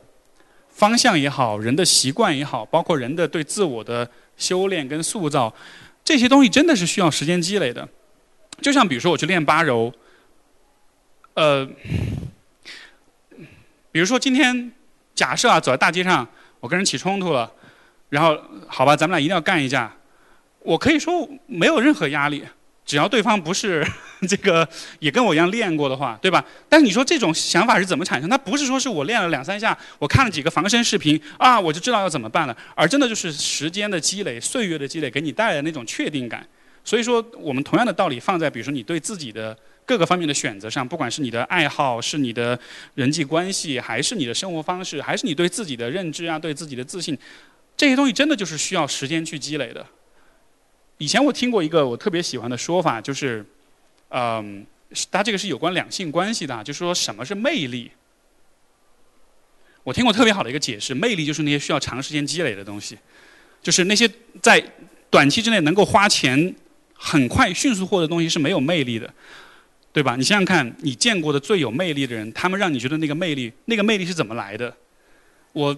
方向也好，人的习惯也好，包括人的对自我的修炼跟塑造，这些东西真的是需要时间积累的。就像比如说我去练八柔，呃，比如说今天假设啊走在大街上，我跟人起冲突了，然后好吧，咱们俩一定要干一架，我可以说没有任何压力。只要对方不是 [laughs] 这个也跟我一样练过的话，对吧？但是你说这种想法是怎么产生？它不是说是我练了两三下，我看了几个防身视频啊，我就知道要怎么办了，而真的就是时间的积累、岁月的积累给你带来的那种确定感。所以说，我们同样的道理放在比如说你对自己的各个方面的选择上，不管是你的爱好、是你的人际关系，还是你的生活方式，还是你对自己的认知啊、对自己的自信，这些东西真的就是需要时间去积累的。以前我听过一个我特别喜欢的说法，就是，嗯，它这个是有关两性关系的，就是说什么是魅力。我听过特别好的一个解释，魅力就是那些需要长时间积累的东西，就是那些在短期之内能够花钱很快迅速获得东西是没有魅力的，对吧？你想想看，你见过的最有魅力的人，他们让你觉得那个魅力，那个魅力是怎么来的？我。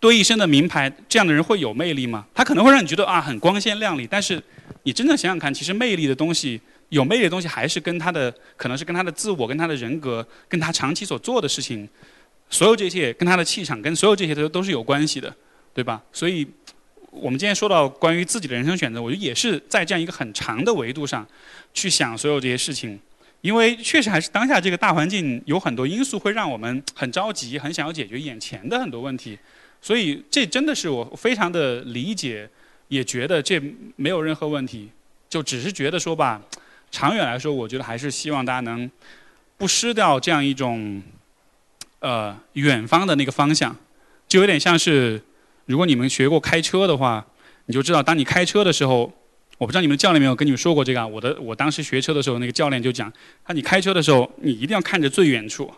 堆一身的名牌，这样的人会有魅力吗？他可能会让你觉得啊很光鲜亮丽，但是你真正想想看，其实魅力的东西，有魅力的东西还是跟他的，可能是跟他的自我、跟他的人格、跟他长期所做的事情，所有这些跟他的气场、跟所有这些都都是有关系的，对吧？所以，我们今天说到关于自己的人生选择，我觉得也是在这样一个很长的维度上去想所有这些事情，因为确实还是当下这个大环境有很多因素会让我们很着急，很想要解决眼前的很多问题。所以这真的是我非常的理解，也觉得这没有任何问题，就只是觉得说吧，长远来说，我觉得还是希望大家能不失掉这样一种呃远方的那个方向，就有点像是如果你们学过开车的话，你就知道，当你开车的时候，我不知道你们教练没有跟你们说过这个啊？我的我当时学车的时候，那个教练就讲，他你开车的时候，你一定要看着最远处，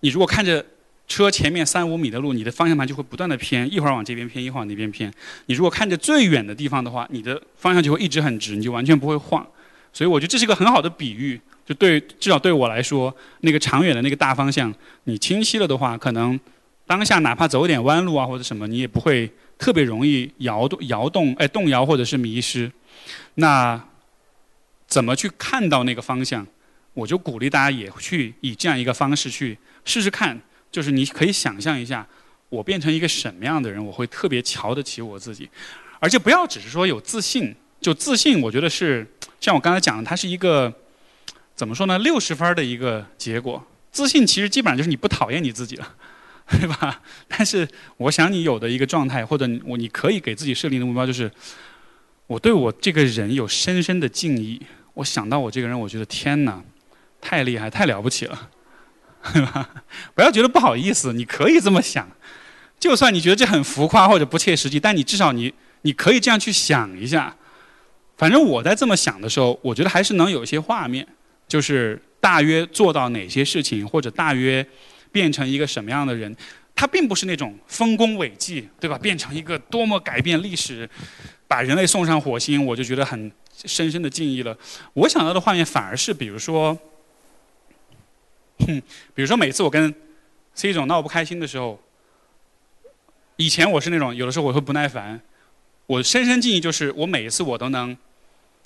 你如果看着。车前面三五米的路，你的方向盘就会不断的偏，一会儿往这边偏，一会儿往那边偏。你如果看着最远的地方的话，你的方向就会一直很直，你就完全不会晃。所以我觉得这是一个很好的比喻，就对至少对我来说，那个长远的那个大方向，你清晰了的话，可能当下哪怕走点弯路啊或者什么，你也不会特别容易摇动、摇动、哎动摇或者是迷失。那怎么去看到那个方向？我就鼓励大家也去以这样一个方式去试试看。就是你可以想象一下，我变成一个什么样的人，我会特别瞧得起我自己，而且不要只是说有自信，就自信，我觉得是像我刚才讲的，它是一个怎么说呢，六十分的一个结果。自信其实基本上就是你不讨厌你自己了，[laughs] 对吧？但是我想你有的一个状态，或者我你可以给自己设定的目标就是，我对我这个人有深深的敬意。我想到我这个人，我觉得天哪，太厉害，太了不起了。[laughs] 对吧？不要觉得不好意思，你可以这么想。就算你觉得这很浮夸或者不切实际，但你至少你你可以这样去想一下。反正我在这么想的时候，我觉得还是能有一些画面。就是大约做到哪些事情，或者大约变成一个什么样的人。他并不是那种丰功伟绩，对吧？变成一个多么改变历史，把人类送上火星，我就觉得很深深的敬意了。我想到的画面反而是，比如说，哼，比如说每次我跟 C 总闹不开心的时候，以前我是那种有的时候我会不耐烦，我深深敬意就是我每一次我都能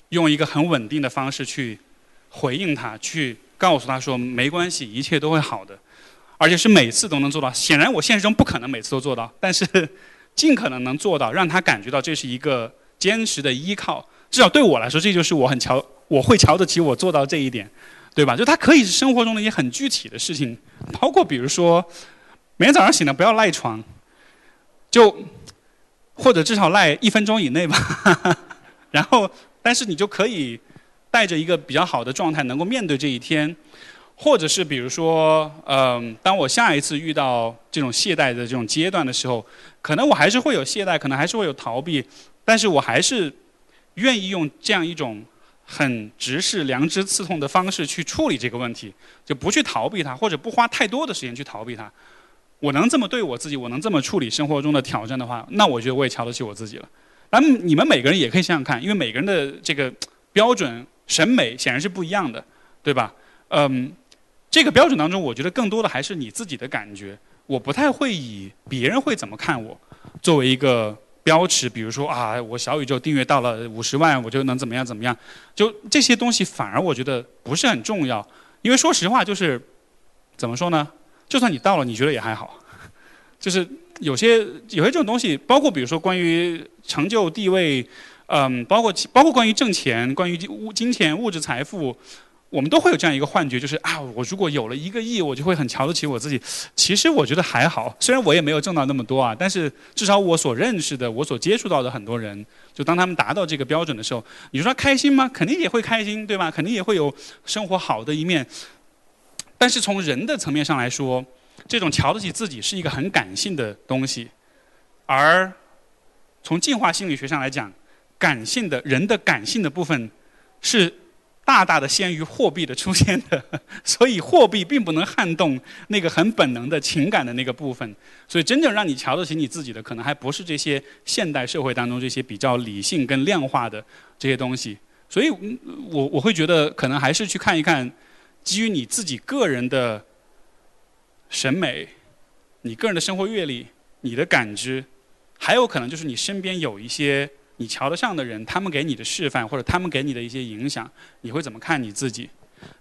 用一个很稳定的方式去回应他，去告诉他说没关系，一切都会好的。而且是每次都能做到。显然我现实中不可能每次都做到，但是尽可能能做到，让他感觉到这是一个坚实的依靠。至少对我来说，这就是我很瞧，我会瞧得起我做到这一点，对吧？就它可以是生活中的一些很具体的事情，包括比如说每天早上醒了不要赖床，就或者至少赖一分钟以内吧。然后，但是你就可以带着一个比较好的状态，能够面对这一天。或者是比如说，嗯，当我下一次遇到这种懈怠的这种阶段的时候，可能我还是会有懈怠，可能还是会有逃避，但是我还是愿意用这样一种很直视良知刺痛的方式去处理这个问题，就不去逃避它，或者不花太多的时间去逃避它。我能这么对我自己，我能这么处理生活中的挑战的话，那我觉得我也瞧得起我自己了。那么你们每个人也可以想想看，因为每个人的这个标准审美显然是不一样的，对吧？嗯。这个标准当中，我觉得更多的还是你自己的感觉。我不太会以别人会怎么看我作为一个标尺，比如说啊，我小宇宙订阅到了五十万，我就能怎么样怎么样。就这些东西，反而我觉得不是很重要。因为说实话，就是怎么说呢？就算你到了，你觉得也还好。就是有些有些这种东西，包括比如说关于成就、地位，嗯，包括包括关于挣钱、关于物金钱、物质财富。我们都会有这样一个幻觉，就是啊，我如果有了一个亿，我就会很瞧得起我自己。其实我觉得还好，虽然我也没有挣到那么多啊，但是至少我所认识的、我所接触到的很多人，就当他们达到这个标准的时候，你说他开心吗？肯定也会开心，对吧？肯定也会有生活好的一面。但是从人的层面上来说，这种瞧得起自己是一个很感性的东西，而从进化心理学上来讲，感性的人的感性的部分是。大大的先于货币的出现的，[laughs] 所以货币并不能撼动那个很本能的情感的那个部分。所以真正让你瞧得起你自己的，可能还不是这些现代社会当中这些比较理性跟量化的这些东西。所以，我我会觉得，可能还是去看一看，基于你自己个人的审美、你个人的生活阅历、你的感知，还有可能就是你身边有一些。你瞧得上的人，他们给你的示范或者他们给你的一些影响，你会怎么看你自己？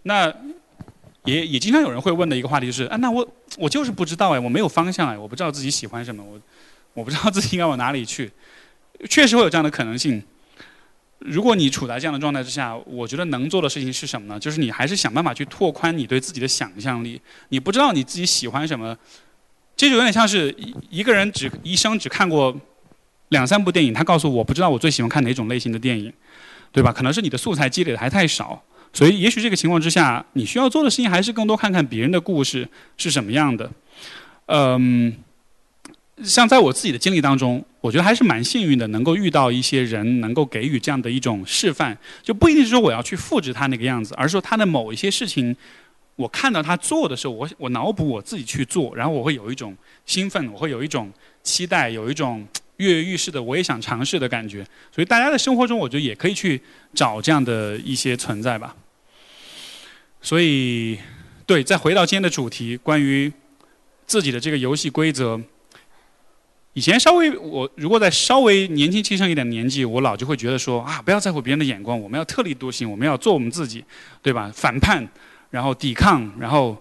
那也也经常有人会问的一个话题就是：啊，那我我就是不知道哎，我没有方向哎，我不知道自己喜欢什么，我我不知道自己应该往哪里去。确实会有这样的可能性。如果你处在这样的状态之下，我觉得能做的事情是什么呢？就是你还是想办法去拓宽你对自己的想象力。你不知道你自己喜欢什么，这就有点像是一一个人只一生只看过。两三部电影，他告诉我，不知道我最喜欢看哪种类型的电影，对吧？可能是你的素材积累的还太少，所以也许这个情况之下，你需要做的事情还是更多看看别人的故事是什么样的。嗯，像在我自己的经历当中，我觉得还是蛮幸运的，能够遇到一些人，能够给予这样的一种示范，就不一定是说我要去复制他那个样子，而是说他的某一些事情，我看到他做的时候，我我脑补我自己去做，然后我会有一种兴奋，我会有一种期待，有一种。跃跃欲试的，我也想尝试的感觉，所以大家的生活中，我觉得也可以去找这样的一些存在吧。所以，对，再回到今天的主题，关于自己的这个游戏规则。以前稍微我如果在稍微年轻气盛一点的年纪，我老就会觉得说啊，不要在乎别人的眼光，我们要特立独行，我们要做我们自己，对吧？[laughs] 反叛，然后抵抗，然后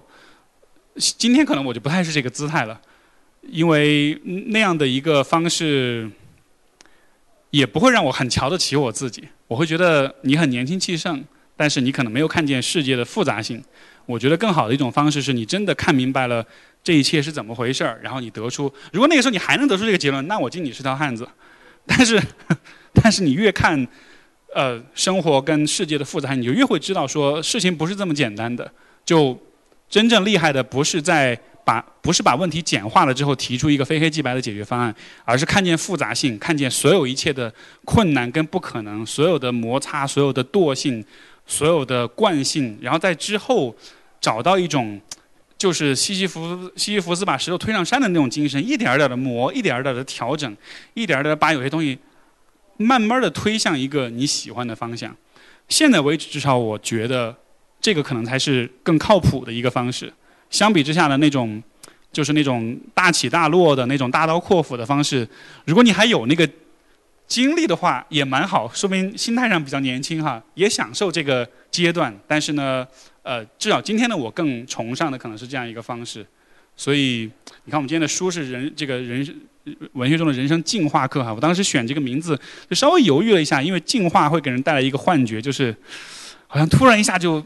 今天可能我就不太是这个姿态了。因为那样的一个方式，也不会让我很瞧得起我自己。我会觉得你很年轻气盛，但是你可能没有看见世界的复杂性。我觉得更好的一种方式是你真的看明白了这一切是怎么回事儿，然后你得出。如果那个时候你还能得出这个结论，那我敬你是条汉子。[laughs] 但是，[laughs] 但是你越看，呃，生活跟世界的复杂，你就越会知道说事情不是这么简单的。就真正厉害的不是在。把不是把问题简化了之后提出一个非黑即白的解决方案，而是看见复杂性，看见所有一切的困难跟不可能，所有的摩擦，所有的惰性，所有的惯性，然后在之后找到一种就是西西弗西西弗斯把石头推上山的那种精神，一点儿点儿的磨，一点儿点儿的调整，一点儿点儿把有些东西慢慢的推向一个你喜欢的方向。现在为止，至少我觉得这个可能才是更靠谱的一个方式。相比之下的那种，就是那种大起大落的那种大刀阔斧的方式，如果你还有那个经历的话，也蛮好，说明心态上比较年轻哈，也享受这个阶段。但是呢，呃，至少今天的我更崇尚的可能是这样一个方式。所以你看，我们今天的书是人这个人文学中的人生进化课哈。我当时选这个名字就稍微犹豫了一下，因为进化会给人带来一个幻觉，就是好像突然一下就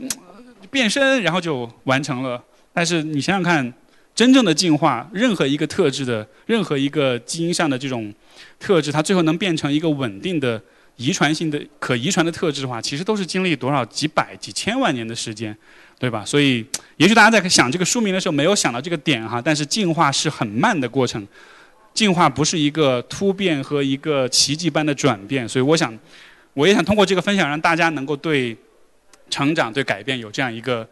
变身，然后就完成了。但是你想想看，真正的进化，任何一个特质的任何一个基因上的这种特质，它最后能变成一个稳定的遗传性的可遗传的特质的话，其实都是经历多少几百几千万年的时间。对吧？所以，也许大家在想这个书名的时候没有想到这个点哈。但是进化是很慢的过程，进化不是一个突变和一个奇迹般的转变。所以，我想，我也想通过这个分享，让大家能够对成长、对改变有这样一个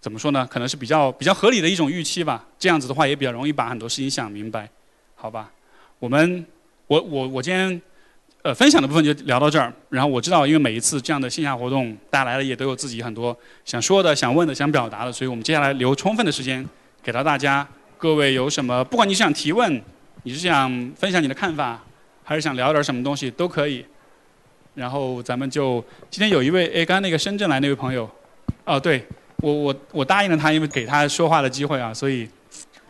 怎么说呢？可能是比较比较合理的一种预期吧。这样子的话，也比较容易把很多事情想明白，好吧？我们，我我我今天。呃，分享的部分就聊到这儿。然后我知道，因为每一次这样的线下活动，大家来了也都有自己很多想说的、想问的、想表达的，所以我们接下来留充分的时间给到大家。各位有什么，不管你是想提问，你是想分享你的看法，还是想聊点什么东西，都可以。然后咱们就今天有一位，哎，刚刚那个深圳来那位朋友，哦，对我我我答应了他，因为给他说话的机会啊，所以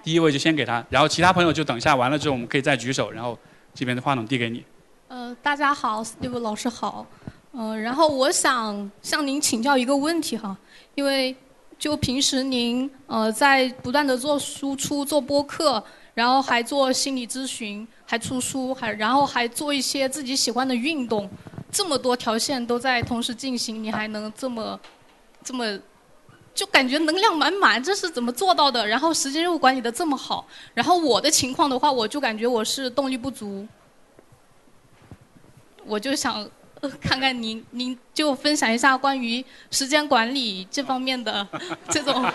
第一位就先给他，然后其他朋友就等一下完了之后，我们可以再举手，然后这边的话筒递给你。呃，大家好，Steve 老师好。嗯，然后我想向您请教一个问题哈，因为就平时您呃在不断的做输出、做播客，然后还做心理咨询，还出书，还然后还做一些自己喜欢的运动，这么多条线都在同时进行，你还能这么这么就感觉能量满满，这是怎么做到的？然后时间又管理的这么好，然后我的情况的话，我就感觉我是动力不足。我就想看看您，您就分享一下关于时间管理这方面的 [laughs] 这种。[laughs]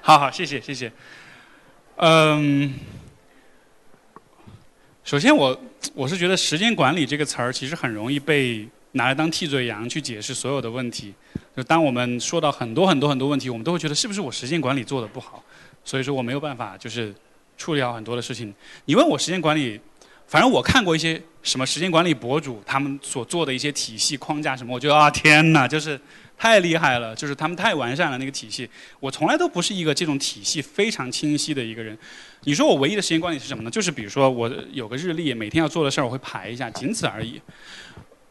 好好，谢谢谢谢。嗯，首先我我是觉得“时间管理”这个词儿其实很容易被拿来当替罪羊去解释所有的问题。就当我们说到很多很多很多问题，我们都会觉得是不是我时间管理做的不好，所以说我没有办法就是。处理好很多的事情。你问我时间管理，反正我看过一些什么时间管理博主他们所做的一些体系框架什么，我觉得啊天哪，就是太厉害了，就是他们太完善了那个体系。我从来都不是一个这种体系非常清晰的一个人。你说我唯一的时间管理是什么呢？就是比如说我有个日历，每天要做的事儿我会排一下，仅此而已。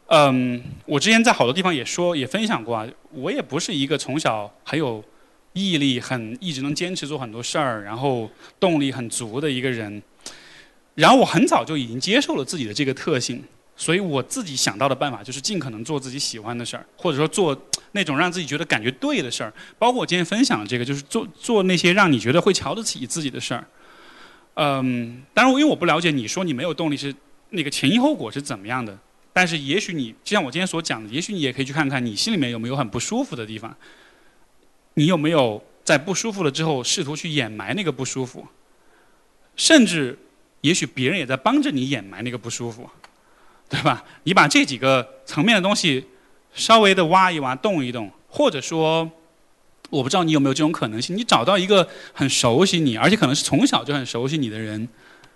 嗯，我之前在好多地方也说也分享过啊，我也不是一个从小很有。毅力很，一直能坚持做很多事儿，然后动力很足的一个人。然后我很早就已经接受了自己的这个特性，所以我自己想到的办法就是尽可能做自己喜欢的事儿，或者说做那种让自己觉得感觉对的事儿。包括我今天分享的这个，就是做做那些让你觉得会瞧得起自己的事儿。嗯，当然，因为我不了解你说你没有动力是那个前因后果是怎么样的，但是也许你就像我今天所讲的，也许你也可以去看看你心里面有没有很不舒服的地方。你有没有在不舒服了之后试图去掩埋那个不舒服？甚至，也许别人也在帮着你掩埋那个不舒服，对吧？你把这几个层面的东西稍微的挖一挖、动一动，或者说，我不知道你有没有这种可能性，你找到一个很熟悉你，而且可能是从小就很熟悉你的人，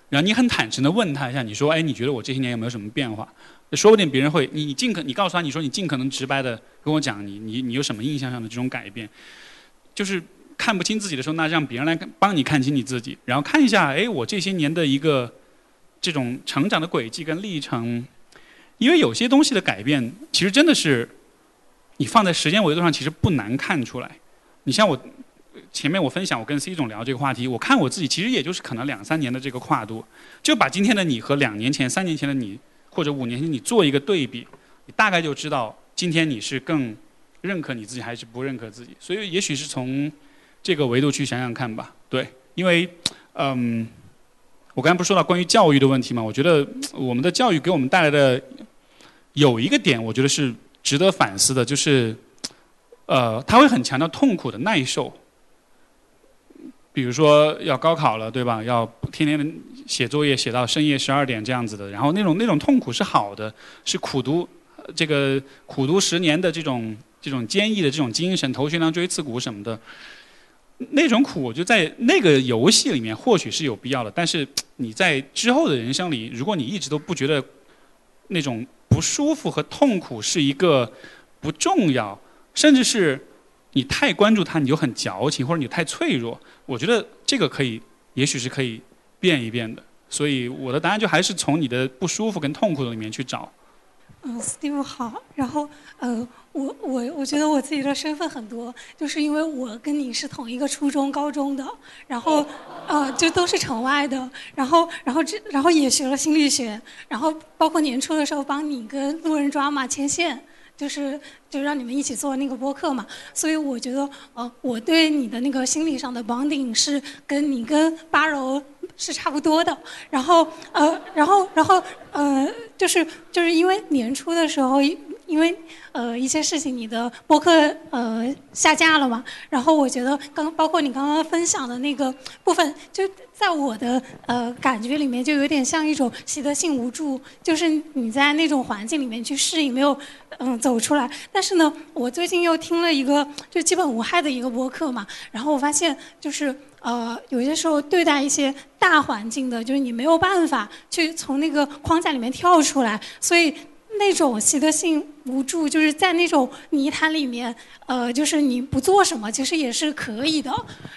然后你很坦诚的问他一下，你说：“哎，你觉得我这些年有没有什么变化？”说不定别人会，你你尽可你告诉他，你说你尽可能直白的跟我讲，你你你有什么印象上的这种改变？就是看不清自己的时候，那让别人来帮你看清你自己，然后看一下，哎，我这些年的一个这种成长的轨迹跟历程。因为有些东西的改变，其实真的是你放在时间维度上，其实不难看出来。你像我前面我分享，我跟 C 总聊这个话题，我看我自己，其实也就是可能两三年的这个跨度，就把今天的你和两年前、三年前的你，或者五年前你做一个对比，你大概就知道今天你是更。认可你自己还是不认可自己？所以也许是从这个维度去想想看吧。对，因为嗯，我刚才不是说到关于教育的问题嘛？我觉得我们的教育给我们带来的有一个点，我觉得是值得反思的，就是呃，他会很强调痛苦的耐受。比如说要高考了，对吧？要天天写作业写到深夜十二点这样子的，然后那种那种痛苦是好的，是苦读这个苦读十年的这种这种坚毅的这种精神，头悬梁锥刺股什么的，那种苦，我就在那个游戏里面或许是有必要的。但是你在之后的人生里，如果你一直都不觉得那种不舒服和痛苦是一个不重要，甚至是你太关注它，你就很矫情，或者你太脆弱。我觉得这个可以，也许是可以变一变的。所以我的答案就还是从你的不舒服跟痛苦里面去找。嗯，Steve 好。然后呃，我我我觉得我自己的身份很多，就是因为我跟你是同一个初中、高中的，然后呃，就都是城外的。然后然后这然后也学了心理学，然后包括年初的时候帮你跟路人抓马牵线。就是就让你们一起做那个播客嘛，所以我觉得，呃，我对你的那个心理上的绑定是跟你跟八柔是差不多的。然后，呃，然后，然后，呃，就是就是因为年初的时候。因为呃一些事情，你的播客呃下架了嘛，然后我觉得刚包括你刚刚分享的那个部分，就在我的呃感觉里面，就有点像一种习得性无助，就是你在那种环境里面去适应，没有嗯走出来。但是呢，我最近又听了一个就基本无害的一个播客嘛，然后我发现就是呃有些时候对待一些大环境的，就是你没有办法去从那个框架里面跳出来，所以。那种习得性无助，就是在那种泥潭里面，呃，就是你不做什么，其实也是可以的。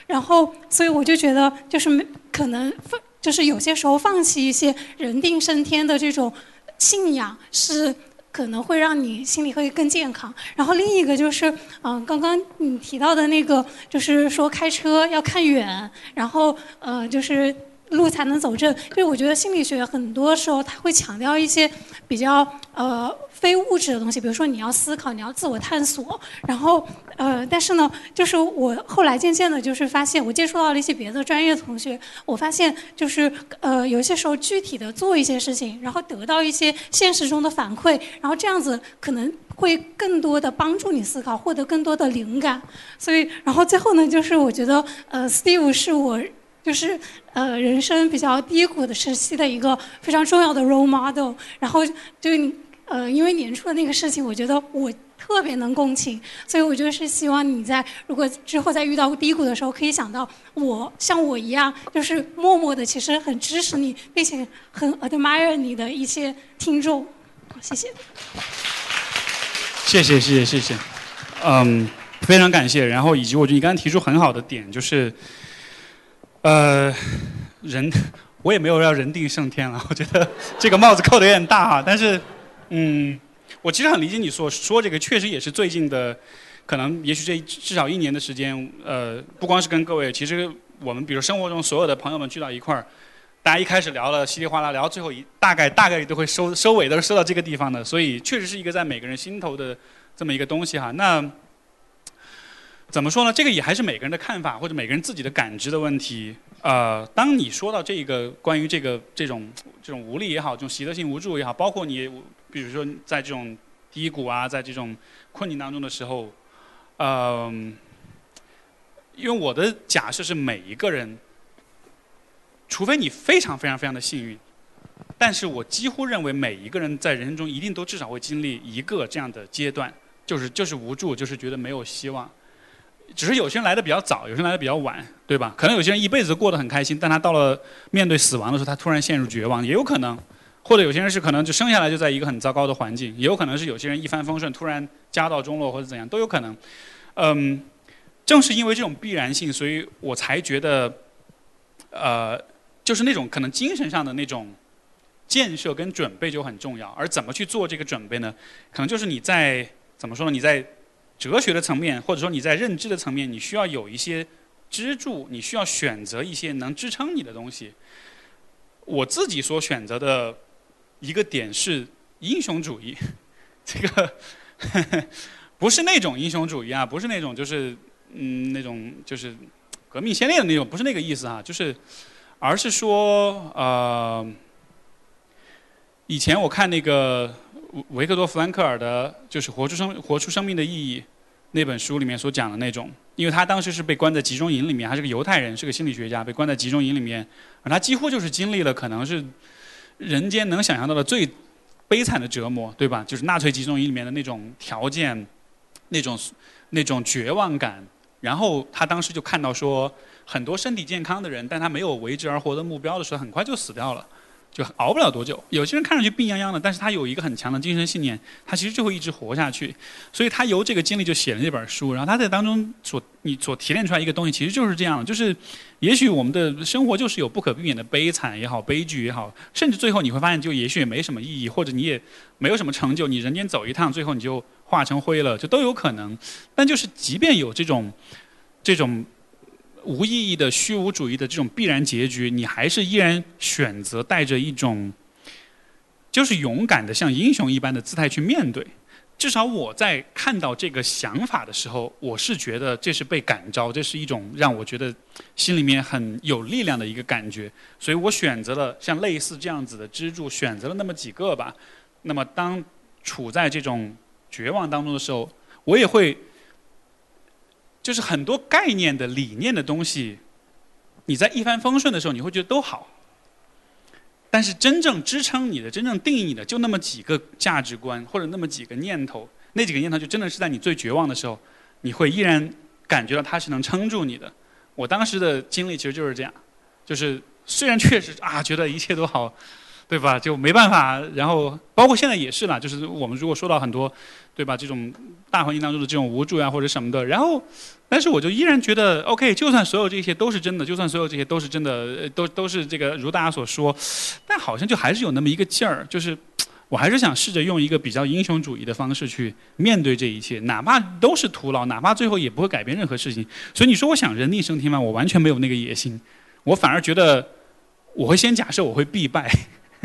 然后，所以我就觉得，就是可能放，就是有些时候放弃一些人定胜天的这种信仰，是可能会让你心里会更健康。然后另一个就是，嗯，刚刚你提到的那个，就是说开车要看远，然后呃，就是。路才能走正，因为我觉得心理学很多时候它会强调一些比较呃非物质的东西，比如说你要思考，你要自我探索，然后呃，但是呢，就是我后来渐渐的，就是发现我接触到了一些别的专业同学，我发现就是呃有些时候具体的做一些事情，然后得到一些现实中的反馈，然后这样子可能会更多的帮助你思考，获得更多的灵感。所以，然后最后呢，就是我觉得呃，Steve 是我。就是呃，人生比较低谷的时期的一个非常重要的 role model。然后就呃，因为年初的那个事情，我觉得我特别能共情，所以我就是希望你在如果之后再遇到低谷的时候，可以想到我像我一样，就是默默的其实很支持你，并且很 admire 你的一些听众。谢谢。谢谢谢谢谢谢，嗯，非常感谢。然后以及我觉得你刚刚提出很好的点，就是。呃，人我也没有要人定胜天了，我觉得这个帽子扣的有点大哈。但是，嗯，我其实很理解你所说这个，确实也是最近的，可能也许这至少一年的时间，呃，不光是跟各位，其实我们比如生活中所有的朋友们聚到一块儿，大家一开始聊了稀里哗啦，聊到最后一大概大概率都会收收尾都是收到这个地方的，所以确实是一个在每个人心头的这么一个东西哈。那。怎么说呢？这个也还是每个人的看法或者每个人自己的感知的问题。呃，当你说到这个关于这个这种这种无力也好，这种习得性无助也好，包括你比如说在这种低谷啊，在这种困境当中的时候，嗯，因为我的假设是每一个人，除非你非常非常非常的幸运，但是我几乎认为每一个人在人生中一定都至少会经历一个这样的阶段，就是就是无助，就是觉得没有希望。只是有些人来的比较早，有些人来的比较晚，对吧？可能有些人一辈子过得很开心，但他到了面对死亡的时候，他突然陷入绝望，也有可能。或者有些人是可能就生下来就在一个很糟糕的环境，也有可能是有些人一帆风顺，突然家道中落或者怎样都有可能。嗯，正是因为这种必然性，所以我才觉得，呃，就是那种可能精神上的那种建设跟准备就很重要。而怎么去做这个准备呢？可能就是你在怎么说呢？你在。哲学的层面，或者说你在认知的层面，你需要有一些支柱，你需要选择一些能支撑你的东西。我自己所选择的一个点是英雄主义，[laughs] 这个 [laughs] 不是那种英雄主义啊，不是那种就是嗯那种就是革命先烈的那种，不是那个意思啊，就是而是说呃，以前我看那个维克多·弗兰克尔的，就是《活出生活出生命的意义》那本书里面所讲的那种，因为他当时是被关在集中营里面，他是个犹太人，是个心理学家，被关在集中营里面，而他几乎就是经历了可能是人间能想象到的最悲惨的折磨，对吧？就是纳粹集中营里面的那种条件，那种那种绝望感。然后他当时就看到说，很多身体健康的人，但他没有为之而活的目标的时候，很快就死掉了。就熬不了多久。有些人看上去病殃殃的，但是他有一个很强的精神信念，他其实就会一直活下去。所以他由这个经历就写了这本书。然后他在当中所你所提炼出来一个东西，其实就是这样：就是也许我们的生活就是有不可避免的悲惨也好、悲剧也好，甚至最后你会发现，就也许也没什么意义，或者你也没有什么成就，你人间走一趟，最后你就化成灰了，就都有可能。但就是即便有这种这种。无意义的虚无主义的这种必然结局，你还是依然选择带着一种，就是勇敢的像英雄一般的姿态去面对。至少我在看到这个想法的时候，我是觉得这是被感召，这是一种让我觉得心里面很有力量的一个感觉。所以我选择了像类似这样子的支柱，选择了那么几个吧。那么当处在这种绝望当中的时候，我也会。就是很多概念的理念的东西，你在一帆风顺的时候，你会觉得都好。但是真正支撑你的、真正定义你的，就那么几个价值观或者那么几个念头。那几个念头就真的是在你最绝望的时候，你会依然感觉到它是能撑住你的。我当时的经历其实就是这样，就是虽然确实啊，觉得一切都好。对吧？就没办法，然后包括现在也是啦，就是我们如果说到很多，对吧？这种大环境当中的这种无助呀，或者什么的，然后，但是我就依然觉得，OK，就算所有这些都是真的，就算所有这些都是真的，都都是这个如大家所说，但好像就还是有那么一个劲儿，就是我还是想试着用一个比较英雄主义的方式去面对这一切，哪怕都是徒劳，哪怕最后也不会改变任何事情。所以你说我想人定胜天吗？我完全没有那个野心，我反而觉得我会先假设我会必败。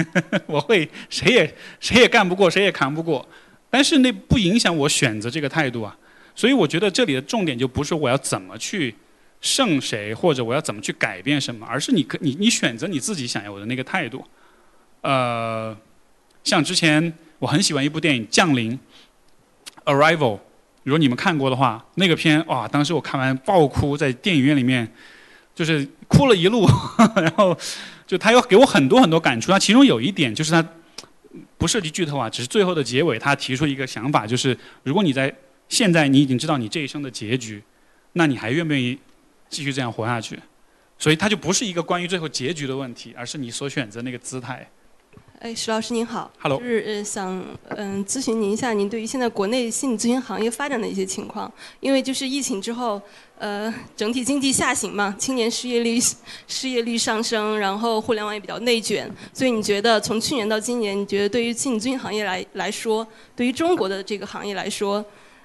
[laughs] 我会谁也谁也干不过，谁也扛不过，但是那不影响我选择这个态度啊。所以我觉得这里的重点就不是我要怎么去胜谁，或者我要怎么去改变什么，而是你可你你选择你自己想要的那个态度。呃，像之前我很喜欢一部电影《降临》（Arrival），如果你们看过的话，那个片哇，当时我看完爆哭，在电影院里面就是哭了一路，[laughs] 然后。就他有给我很多很多感触，他其中有一点就是他不涉及剧透啊，只是最后的结尾，他提出一个想法，就是如果你在现在你已经知道你这一生的结局，那你还愿不愿意继续这样活下去？所以它就不是一个关于最后结局的问题，而是你所选择那个姿态。哎，石老师您好，Hello，就是呃想嗯咨询您一下，您对于现在国内心理咨询行业发展的一些情况，因为就是疫情之后，呃整体经济下行嘛，青年失业率失业率上升，然后互联网也比较内卷，所以你觉得从去年到今年，你觉得对于心理咨询行业来来说，对于中国的这个行业来说，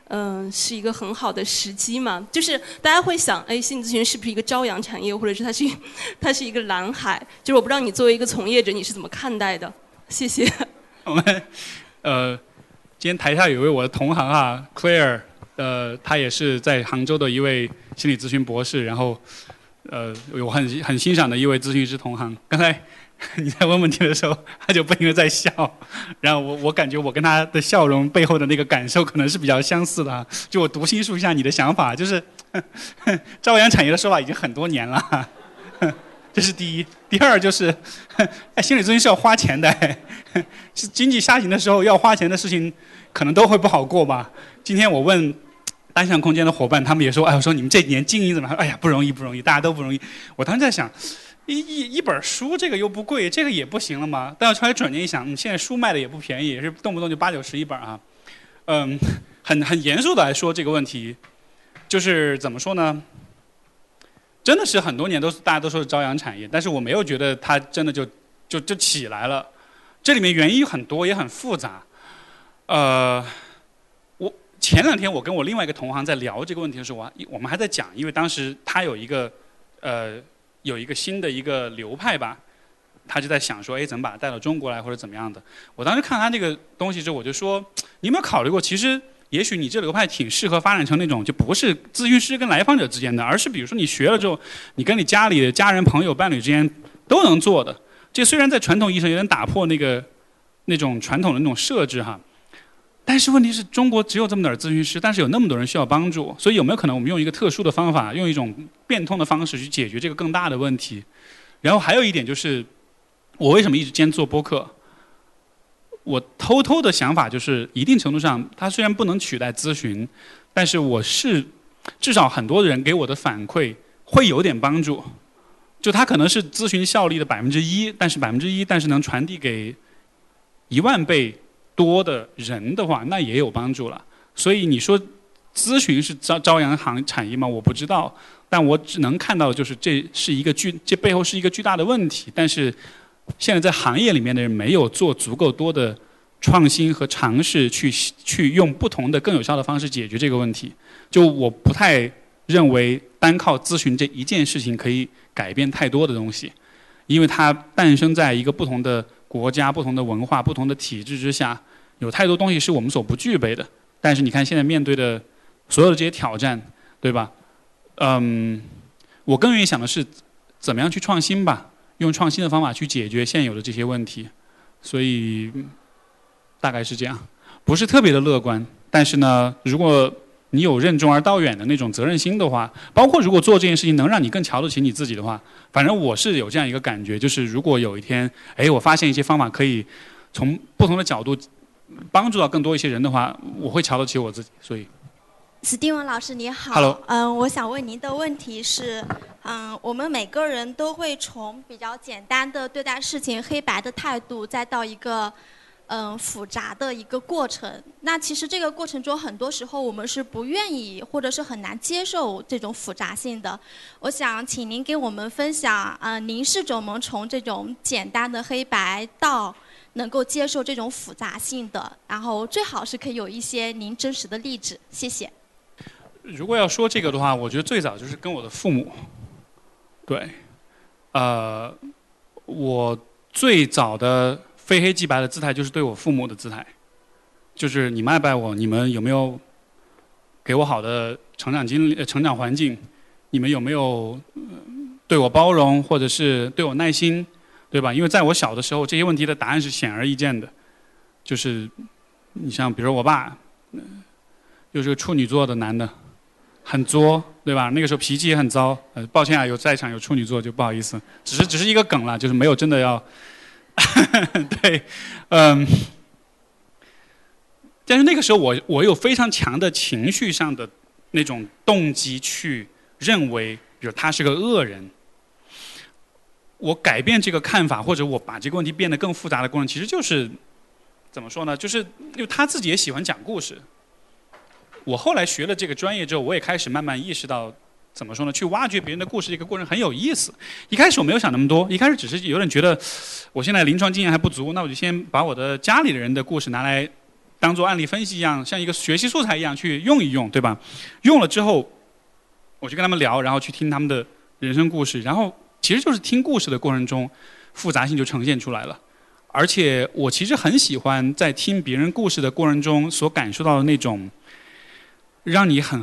嗯是一个很好的时机嘛？就是大家会想，哎，心理咨询是不是一个朝阳产业，或者是它是它是一个蓝海？就是我不知道你作为一个从业者，你是怎么看待的？谢谢。[laughs] 我们呃，今天台下有位我的同行啊，Claire，呃，他也是在杭州的一位心理咨询博士，然后呃，我很很欣赏的一位咨询师同行。刚才 [laughs] 你在问问题的时候，[laughs] 他就不停的在笑，然后我我感觉我跟他的笑容背后的那个感受可能是比较相似的啊。就我读心术一下你的想法，就是 [laughs] 朝阳产业的说法已经很多年了。这是第一，第二就是，哎，心理咨询是要花钱的，是经济下行的时候要花钱的事情，可能都会不好过吧。今天我问单向空间的伙伴，他们也说，哎，我说你们这几年经营怎么样？哎呀，不容易，不容易，大家都不容易。我当时在想，一一一本书，这个又不贵，这个也不行了吗？但要出来转念一想，嗯，现在书卖的也不便宜，也是动不动就八九十一本啊。嗯，很很严肃的来说这个问题，就是怎么说呢？真的是很多年都是大家都说是朝阳产业，但是我没有觉得它真的就就就起来了。这里面原因很多，也很复杂。呃，我前两天我跟我另外一个同行在聊这个问题的时候，我我们还在讲，因为当时他有一个呃有一个新的一个流派吧，他就在想说，哎，怎么把它带到中国来或者怎么样的。我当时看他这个东西之后，我就说，你有没有考虑过，其实。也许你这流派挺适合发展成那种，就不是咨询师跟来访者之间的，而是比如说你学了之后，你跟你家里的家人、朋友、伴侣之间都能做的。这虽然在传统意义上有点打破那个那种传统的那种设置哈，但是问题是中国只有这么点儿咨询师，但是有那么多人需要帮助，所以有没有可能我们用一个特殊的方法，用一种变通的方式去解决这个更大的问题？然后还有一点就是，我为什么一直坚持做播客？我偷偷的想法就是，一定程度上，它虽然不能取代咨询，但是我是至少很多人给我的反馈会有点帮助。就它可能是咨询效率的百分之一，但是百分之一，但是能传递给一万倍。多的人的话，那也有帮助了。所以你说咨询是朝朝阳行产业吗？我不知道，但我只能看到就是这是一个巨，这背后是一个巨大的问题。但是现在在行业里面的人没有做足够多的创新和尝试，去去用不同的更有效的方式解决这个问题。就我不太认为单靠咨询这一件事情可以改变太多的东西，因为它诞生在一个不同的。国家不同的文化、不同的体制之下，有太多东西是我们所不具备的。但是你看，现在面对的所有的这些挑战，对吧？嗯，我更愿意想的是，怎么样去创新吧，用创新的方法去解决现有的这些问题。所以大概是这样，不是特别的乐观。但是呢，如果你有任重而道远的那种责任心的话，包括如果做这件事情能让你更瞧得起你自己的话，反正我是有这样一个感觉，就是如果有一天，哎，我发现一些方法可以从不同的角度帮助到更多一些人的话，我会瞧得起我自己。所以，史蒂文老师你好，Hello，嗯，我想问您的问题是，嗯，我们每个人都会从比较简单的对待事情黑白的态度，再到一个。嗯，复杂的一个过程。那其实这个过程中，很多时候我们是不愿意，或者是很难接受这种复杂性的。我想请您给我们分享，呃，您是怎么从这种简单的黑白到能够接受这种复杂性的？然后最好是可以有一些您真实的例子。谢谢。如果要说这个的话，我觉得最早就是跟我的父母。对，呃，我最早的。非黑即白的姿态就是对我父母的姿态，就是你们爱不爱我，你们有没有给我好的成长经历、成长环境，你们有没有对我包容或者是对我耐心，对吧？因为在我小的时候，这些问题的答案是显而易见的，就是你像比如我爸，又是个处女座的男的，很作，对吧？那个时候脾气也很糟。呃，抱歉啊，有在场有处女座就不好意思，只是只是一个梗了，就是没有真的要。[laughs] 对，嗯，但是那个时候我我有非常强的情绪上的那种动机去认为，比如他是个恶人。我改变这个看法，或者我把这个问题变得更复杂的过程，其实就是怎么说呢？就是因为他自己也喜欢讲故事。我后来学了这个专业之后，我也开始慢慢意识到。怎么说呢？去挖掘别人的故事，这个过程很有意思。一开始我没有想那么多，一开始只是有点觉得，我现在临床经验还不足，那我就先把我的家里的人的故事拿来当做案例分析一样，像一个学习素材一样去用一用，对吧？用了之后，我就跟他们聊，然后去听他们的人生故事，然后其实就是听故事的过程中，复杂性就呈现出来了。而且我其实很喜欢在听别人故事的过程中所感受到的那种，让你很。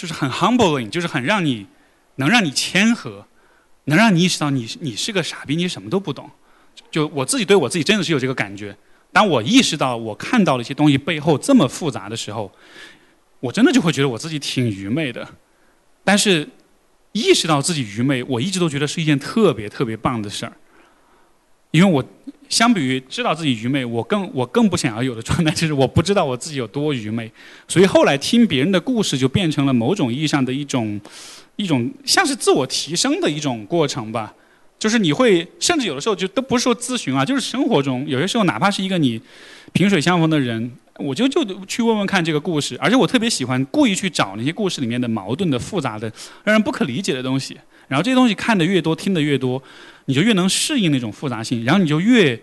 就是很 humbling，就是很让你能让你谦和，能让你意识到你你是个傻逼，你什么都不懂。就我自己对我自己真的是有这个感觉。当我意识到我看到了一些东西背后这么复杂的时候，我真的就会觉得我自己挺愚昧的。但是意识到自己愚昧，我一直都觉得是一件特别特别棒的事儿，因为我。相比于知道自己愚昧，我更我更不想要有的状态 [laughs] 就是我不知道我自己有多愚昧，所以后来听别人的故事就变成了某种意义上的一种一种像是自我提升的一种过程吧。就是你会甚至有的时候就都不是说咨询啊，就是生活中有些时候哪怕是一个你萍水相逢的人，我就就去问问看这个故事，而且我特别喜欢故意去找那些故事里面的矛盾的、复杂的、让人不可理解的东西。然后这些东西看得越多，听得越多。你就越能适应那种复杂性，然后你就越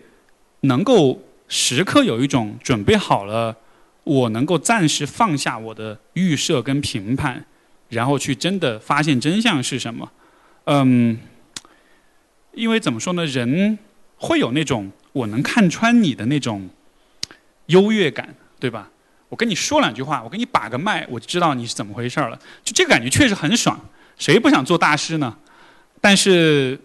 能够时刻有一种准备好了，我能够暂时放下我的预设跟评判，然后去真的发现真相是什么。嗯，因为怎么说呢，人会有那种我能看穿你的那种优越感，对吧？我跟你说两句话，我给你把个脉，我就知道你是怎么回事了。就这个感觉确实很爽，谁不想做大师呢？但是。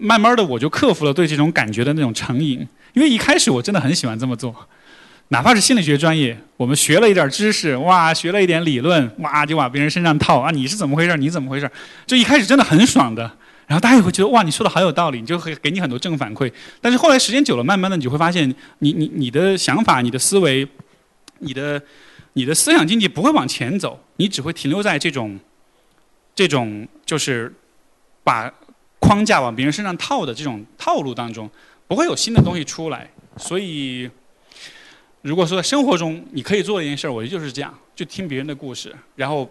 慢慢的，我就克服了对这种感觉的那种成瘾，因为一开始我真的很喜欢这么做，哪怕是心理学专业，我们学了一点知识，哇，学了一点理论，哇，就往别人身上套啊，你是怎么回事？你怎么回事？就一开始真的很爽的，然后大家也会觉得哇，你说的好有道理，你就会给你很多正反馈。但是后来时间久了，慢慢的你就会发现，你你你的想法、你的思维、你的你的思想经济不会往前走，你只会停留在这种这种就是把框架往别人身上套的这种套路当中，不会有新的东西出来。所以。如果说在生活中你可以做一件事儿，我觉得就是这样，就听别人的故事。然后，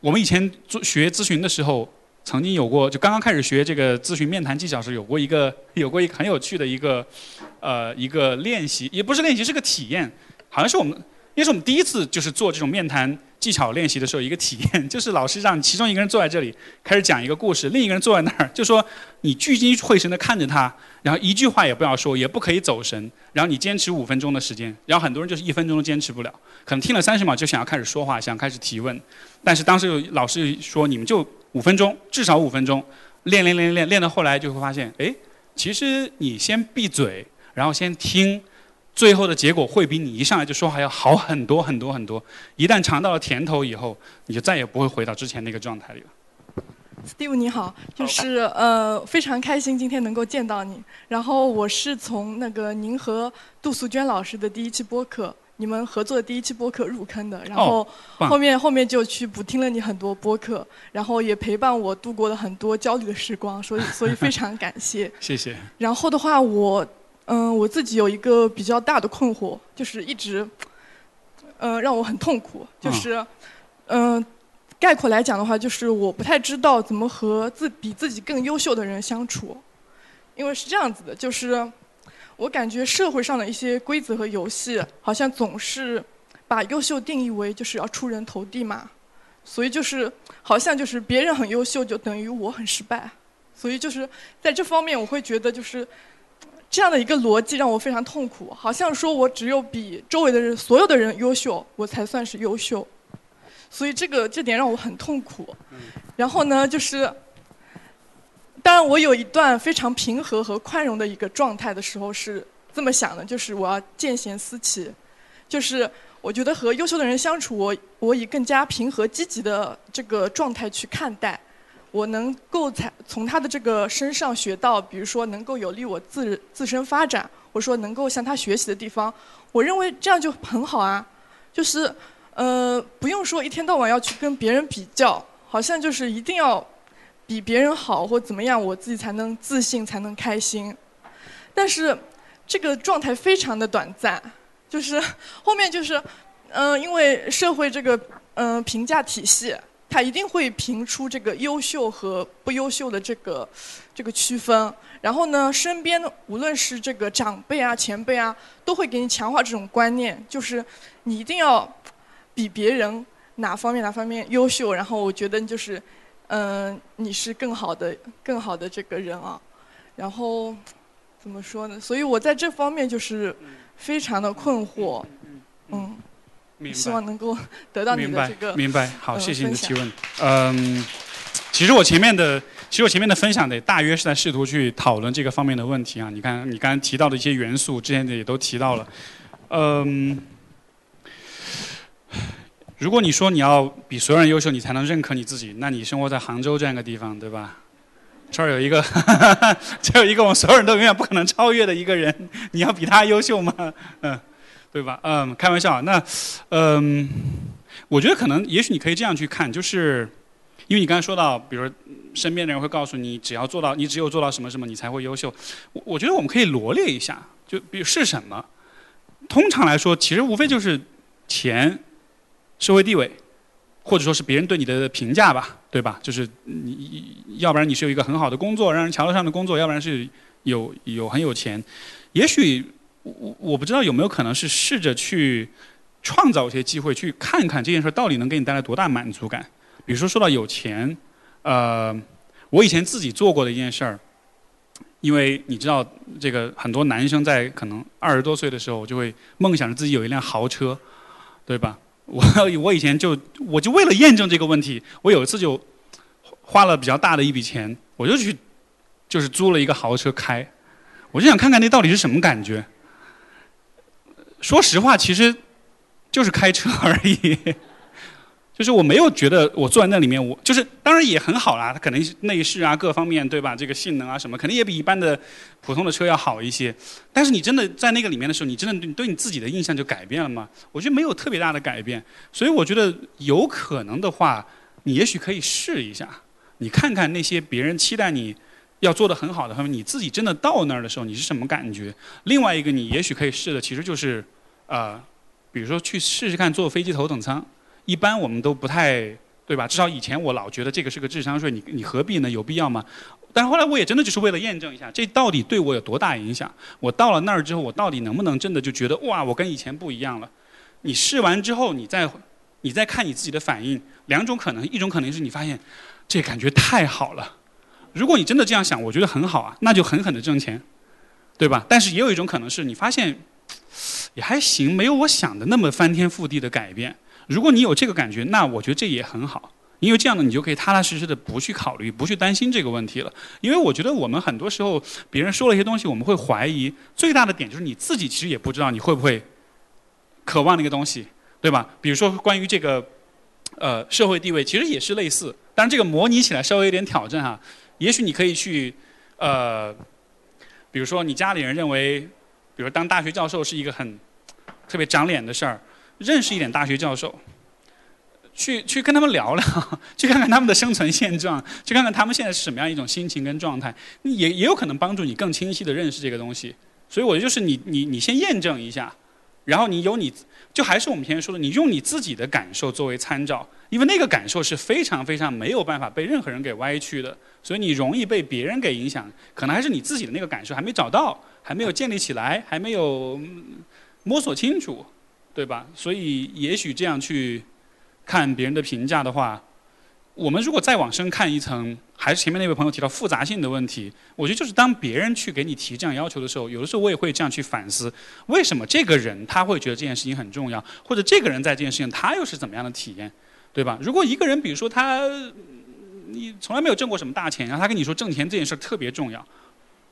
我们以前做学咨询的时候，曾经有过，就刚刚开始学这个咨询面谈技巧时，有过一个 [laughs] 有过一个很有趣的一个，呃，一个练习，也不是练习，是个体验，好像是我们，因为是我们第一次就是做这种面谈。技巧练习的时候，一个体验 [laughs] 就是老师让其中一个人坐在这里开始讲一个故事，另一个人坐在那儿，就说你聚精会神地看着他，然后一句话也不要说，也不可以走神，然后你坚持五分钟的时间，然后很多人就是一分钟都坚持不了，可能听了三十秒就想要开始说话，想开始提问，但是当时老师说你们就五分钟，至少五分钟，练练练练练到后来就会发现，哎，其实你先闭嘴，然后先听。最后的结果会比你一上来就说还要好很多很多很多。一旦尝到了甜头以后，你就再也不会回到之前那个状态里了。Steve 你好，就是呃非常开心今天能够见到你。然后我是从那个您和杜素娟老师的第一期播客，你们合作的第一期播客入坑的。然后后面后面就去补听了你很多播客，然后也陪伴我度过了很多焦虑的时光，所以所以非常感谢。[laughs] 谢谢。然后的话我。嗯，我自己有一个比较大的困惑，就是一直，嗯，让我很痛苦。就是，嗯，概括来讲的话，就是我不太知道怎么和自比自己更优秀的人相处。因为是这样子的，就是我感觉社会上的一些规则和游戏，好像总是把优秀定义为就是要出人头地嘛。所以就是好像就是别人很优秀，就等于我很失败。所以就是在这方面，我会觉得就是。这样的一个逻辑让我非常痛苦，好像说我只有比周围的人所有的人优秀，我才算是优秀，所以这个这点让我很痛苦。然后呢，就是，当然我有一段非常平和和宽容的一个状态的时候是这么想的，就是我要见贤思齐，就是我觉得和优秀的人相处，我我以更加平和积极的这个状态去看待。我能够才从他的这个身上学到，比如说能够有利我自自身发展，或者说能够向他学习的地方，我认为这样就很好啊。就是，呃，不用说一天到晚要去跟别人比较，好像就是一定要比别人好或怎么样，我自己才能自信，才能开心。但是这个状态非常的短暂，就是后面就是，嗯，因为社会这个嗯评价体系。他一定会评出这个优秀和不优秀的这个这个区分，然后呢，身边无论是这个长辈啊、前辈啊，都会给你强化这种观念，就是你一定要比别人哪方面哪方面优秀，然后我觉得就是，嗯，你是更好的更好的这个人啊，然后怎么说呢？所以我在这方面就是非常的困惑，嗯。希望能够得到你的这个明白，好，谢谢你的提问。嗯，其实我前面的，其实我前面的分享的大约是在试图去讨论这个方面的问题啊。你看，你刚刚提到的一些元素，之前的也都提到了。嗯，如果你说你要比所有人优秀，你才能认可你自己，那你生活在杭州这样一个地方，对吧？这儿有一个，[laughs] 这有一个我们所有人都永远不可能超越的一个人，你要比他优秀吗？嗯。对吧？嗯，开玩笑。那，嗯，我觉得可能，也许你可以这样去看，就是因为你刚才说到，比如身边的人会告诉你，只要做到，你只有做到什么什么，你才会优秀。我我觉得我们可以罗列一下，就比如是什么。通常来说，其实无非就是钱、社会地位，或者说是别人对你的评价吧，对吧？就是你要不然你是有一个很好的工作，让人瞧得上的工作，要不然是有有很有钱，也许。我我不知道有没有可能是试着去创造一些机会，去看看这件事到底能给你带来多大满足感。比如说说到有钱，呃，我以前自己做过的一件事儿，因为你知道，这个很多男生在可能二十多岁的时候就会梦想着自己有一辆豪车，对吧？我 [laughs] 我以前就我就为了验证这个问题，我有一次就花了比较大的一笔钱，我就去就是租了一个豪车开，我就想看看那到底是什么感觉。说实话，其实就是开车而已。[laughs] 就是我没有觉得我坐在那里面，我就是当然也很好啦，它可能内饰啊各方面对吧？这个性能啊什么，肯定也比一般的普通的车要好一些。但是你真的在那个里面的时候，你真的对对你自己的印象就改变了吗？我觉得没有特别大的改变。所以我觉得有可能的话，你也许可以试一下，你看看那些别人期待你要做的很好的方面，你自己真的到那儿的时候你是什么感觉？另外一个你也许可以试的，其实就是呃，比如说去试试看坐飞机头等舱。一般我们都不太，对吧？至少以前我老觉得这个是个智商税，你你何必呢？有必要吗？但是后来我也真的就是为了验证一下，这到底对我有多大影响？我到了那儿之后，我到底能不能真的就觉得哇，我跟以前不一样了？你试完之后，你再你再看你自己的反应，两种可能，一种可能是你发现这感觉太好了。如果你真的这样想，我觉得很好啊，那就狠狠的挣钱，对吧？但是也有一种可能是你发现 [tsk] 也还行，没有我想的那么翻天覆地的改变。如果你有这个感觉，那我觉得这也很好，因为这样呢，你就可以踏踏实实的不去考虑、不去担心这个问题了。因为我觉得我们很多时候别人说了一些东西，我们会怀疑。最大的点就是你自己其实也不知道你会不会渴望那个东西，对吧？比如说关于这个呃社会地位，其实也是类似，但是这个模拟起来稍微有点挑战哈。也许你可以去呃，比如说你家里人认为，比如当大学教授是一个很特别长脸的事儿。认识一点大学教授，去去跟他们聊聊，[laughs] 去看看他们的生存现状，去看看他们现在是什么样一种心情跟状态，也也有可能帮助你更清晰的认识这个东西。所以我觉得就是你你你先验证一下，然后你有你就还是我们前面说的，你用你自己的感受作为参照，因为那个感受是非常非常没有办法被任何人给歪曲的，所以你容易被别人给影响，可能还是你自己的那个感受还没找到，还没有建立起来，还没有摸索清楚。对吧？所以也许这样去看别人的评价的话，我们如果再往深看一层，还是前面那位朋友提到复杂性的问题，我觉得就是当别人去给你提这样要求的时候，有的时候我也会这样去反思：为什么这个人他会觉得这件事情很重要，或者这个人在这件事情他又是怎么样的体验，对吧？如果一个人比如说他你从来没有挣过什么大钱，然后他跟你说挣钱这件事特别重要，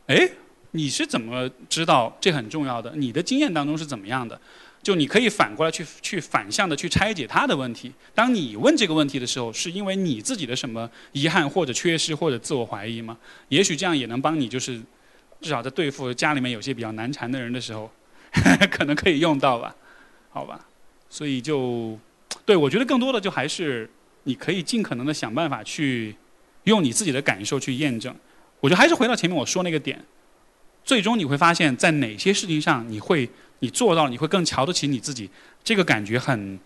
哎，你是怎么知道这很重要的？你的经验当中是怎么样的？就你可以反过来去去反向的去拆解他的问题。当你问这个问题的时候，是因为你自己的什么遗憾或者缺失或者自我怀疑吗？也许这样也能帮你，就是至少在对付家里面有些比较难缠的人的时候，[laughs] 可能可以用到吧？好吧？所以就对我觉得更多的就还是你可以尽可能的想办法去用你自己的感受去验证。我觉得还是回到前面我说那个点，最终你会发现在哪些事情上你会。你做到了，你会更瞧得起你自己，这个感觉很，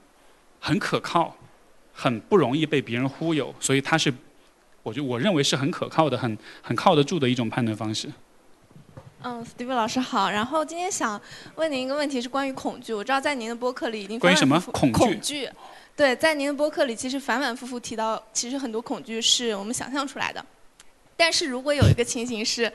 很可靠，很不容易被别人忽悠，所以它是，我觉我认为是很可靠的，很很靠得住的一种判断方式。嗯，Steve 老师好，然后今天想问您一个问题，是关于恐惧。我知道在您的播客里已经关于什么恐惧？恐惧，对，在您的播客里其实反反复复提到，其实很多恐惧是我们想象出来的，但是如果有一个情形是。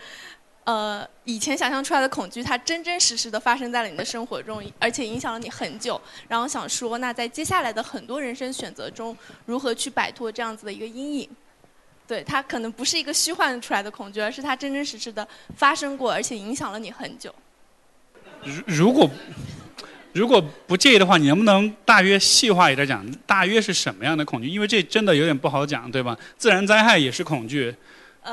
呃，以前想象出来的恐惧，它真真实实的发生在了你的生活中，而且影响了你很久。然后想说，那在接下来的很多人生选择中，如何去摆脱这样子的一个阴影？对，它可能不是一个虚幻出来的恐惧，而是它真真实实的发生过，而且影响了你很久。如如果如果不介意的话，你能不能大约细化一点讲，大约是什么样的恐惧？因为这真的有点不好讲，对吧？自然灾害也是恐惧。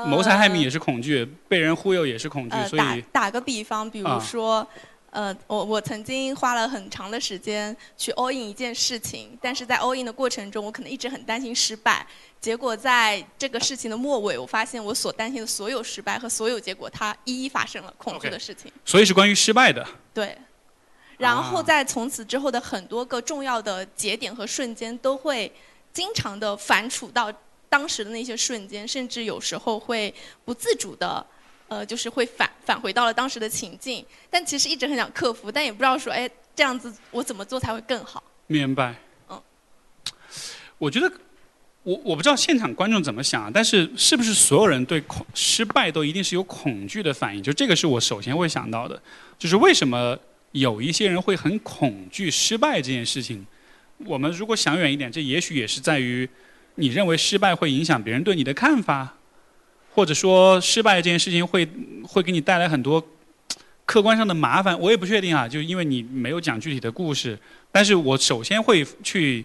谋财害命也是恐惧，被人忽悠也是恐惧，所以打打个比方，比如说，呃，我我曾经花了很长的时间去 all in 一件事情，但是在 all in 的过程中，我可能一直很担心失败，结果在这个事情的末尾，我发现我所担心的所有失败和所有结果，它一一发生了，恐惧的事情。所以是关于失败的。对，然后在从此之后的很多个重要的节点和瞬间，都会经常的反刍到。当时的那些瞬间，甚至有时候会不自主的，呃，就是会返返回到了当时的情境。但其实一直很想克服，但也不知道说，哎，这样子我怎么做才会更好？明白。嗯。我觉得，我我不知道现场观众怎么想，但是是不是所有人对恐失败都一定是有恐惧的反应？就这个是我首先会想到的，就是为什么有一些人会很恐惧失败这件事情？我们如果想远一点，这也许也是在于。你认为失败会影响别人对你的看法，或者说失败这件事情会会给你带来很多客观上的麻烦，我也不确定啊，就因为你没有讲具体的故事。但是我首先会去，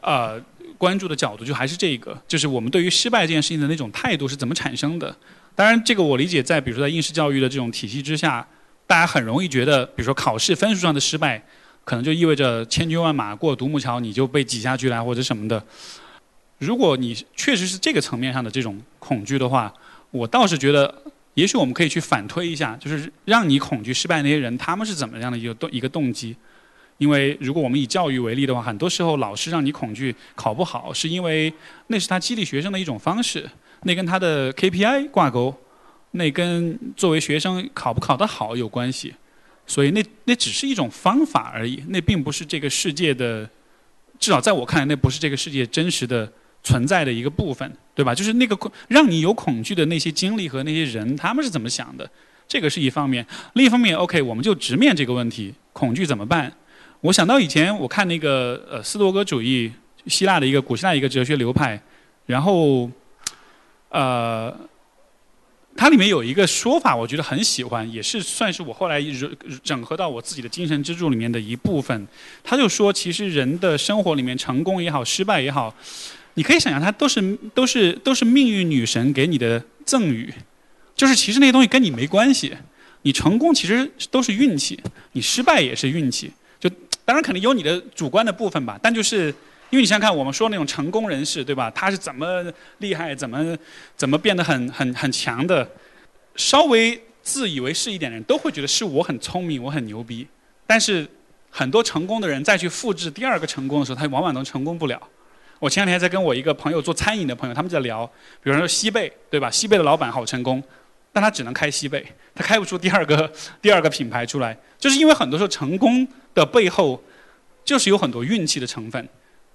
呃，关注的角度就还是这个，就是我们对于失败这件事情的那种态度是怎么产生的。当然，这个我理解，在比如说在应试教育的这种体系之下，大家很容易觉得，比如说考试分数上的失败，可能就意味着千军万马过独木桥，你就被挤下去了或者什么的。如果你确实是这个层面上的这种恐惧的话，我倒是觉得。也许我们可以去反推一下，就是让你恐惧失败那些人，他们是怎么样的一个动一个动机？因为如果我们以教育为例的话，很多时候老师让你恐惧考不好，是因为那是他激励学生的一种方式，那跟他的 KPI 挂钩，那跟作为学生考不考得好有关系。所以那那只是一种方法而已，那并不是这个世界的，至少在我看来，那不是这个世界真实的。存在的一个部分，对吧？就是那个让你有恐惧的那些经历和那些人，他们是怎么想的？这个是一方面。另一方面，OK，我们就直面这个问题：恐惧怎么办？我想到以前我看那个呃斯多格主义，希腊的一个古希腊一个哲学流派，然后呃，它里面有一个说法，我觉得很喜欢，也是算是我后来整合到我自己的精神支柱里面的一部分。他就说，其实人的生活里面，成功也好，失败也好。你可以想象，它都是都是都是命运女神给你的赠予，就是其实那些东西跟你没关系。你成功其实都是运气，你失败也是运气。就当然肯定有你的主观的部分吧，但就是因为你想想看，我们说那种成功人士，对吧？他是怎么厉害，怎么怎么变得很很很强的？稍微自以为是一点的人都会觉得是我很聪明，我很牛逼。但是很多成功的人再去复制第二个成功的时候，他往往都成功不了。我前两天在跟我一个朋友做餐饮的朋友，他们在聊，比如说西贝，对吧？西贝的老板好成功，但他只能开西贝，他开不出第二个 [laughs] 第二个品牌出来，就是因为很多时候成功的背后，就是有很多运气的成分，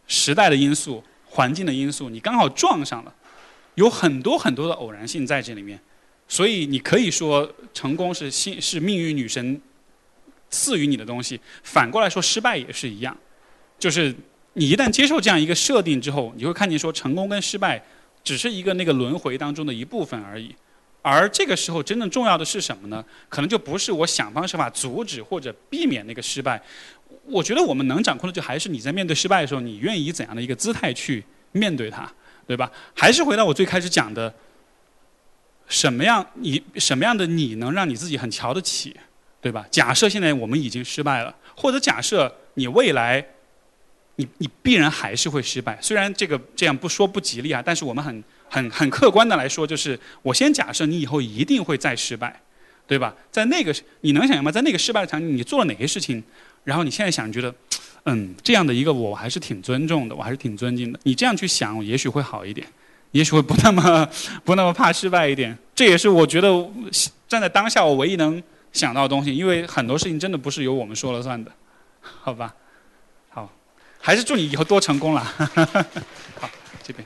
时代的因素、环境的因素，你刚好撞上了，有很多很多的偶然性在这里面，所以你可以说成功是幸是命运女神赐予你的东西，反过来说失败也是一样，就是。你一旦接受这样一个设定之后，你会看见说成功跟失败只是一个那个轮回当中的一部分而已，而这个时候真正重要的是什么呢？可能就不是我想方设法阻止或者避免那个失败。我觉得我们能掌控的就还是你在面对失败的时候，你愿意以怎样的一个姿态去面对它，对吧？还是回到我最开始讲的，什么样你什么样的你能让你自己很瞧得起，对吧？假设现在我们已经失败了，或者假设你未来。你你必然还是会失败，虽然这个这样不说不吉利啊，但是我们很很很客观的来说，就是我先假设你以后一定会再失败，对吧？在那个你能想象吗？在那个失败的场景，你做了哪些事情？然后你现在想觉得，嗯，这样的一个我还是挺尊重的，我还是挺尊敬的。你这样去想，也许会好一点，也许会不那么 [laughs] 不那么怕失败一点。这也是我觉得站在当下我唯一能想到的东西，因为很多事情真的不是由我们说了算的，[laughs] 好吧？好还是祝你以后多成功了。[laughs] 好，这边。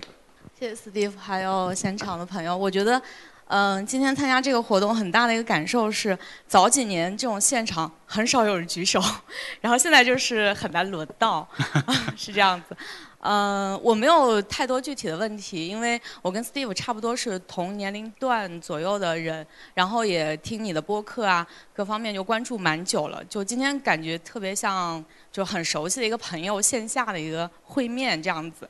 谢谢 Steve，还有现场的朋友。我觉得，嗯，今天参加这个活动很大的一个感受是，早几年这种现场很少有人举手，然后现在就是很难轮到，[laughs] 是这样子。嗯，我没有太多具体的问题，因为我跟 Steve 差不多是同年龄段左右的人，然后也听你的播客啊，各方面就关注蛮久了。就今天感觉特别像就很熟悉的一个朋友，线下的一个会面这样子。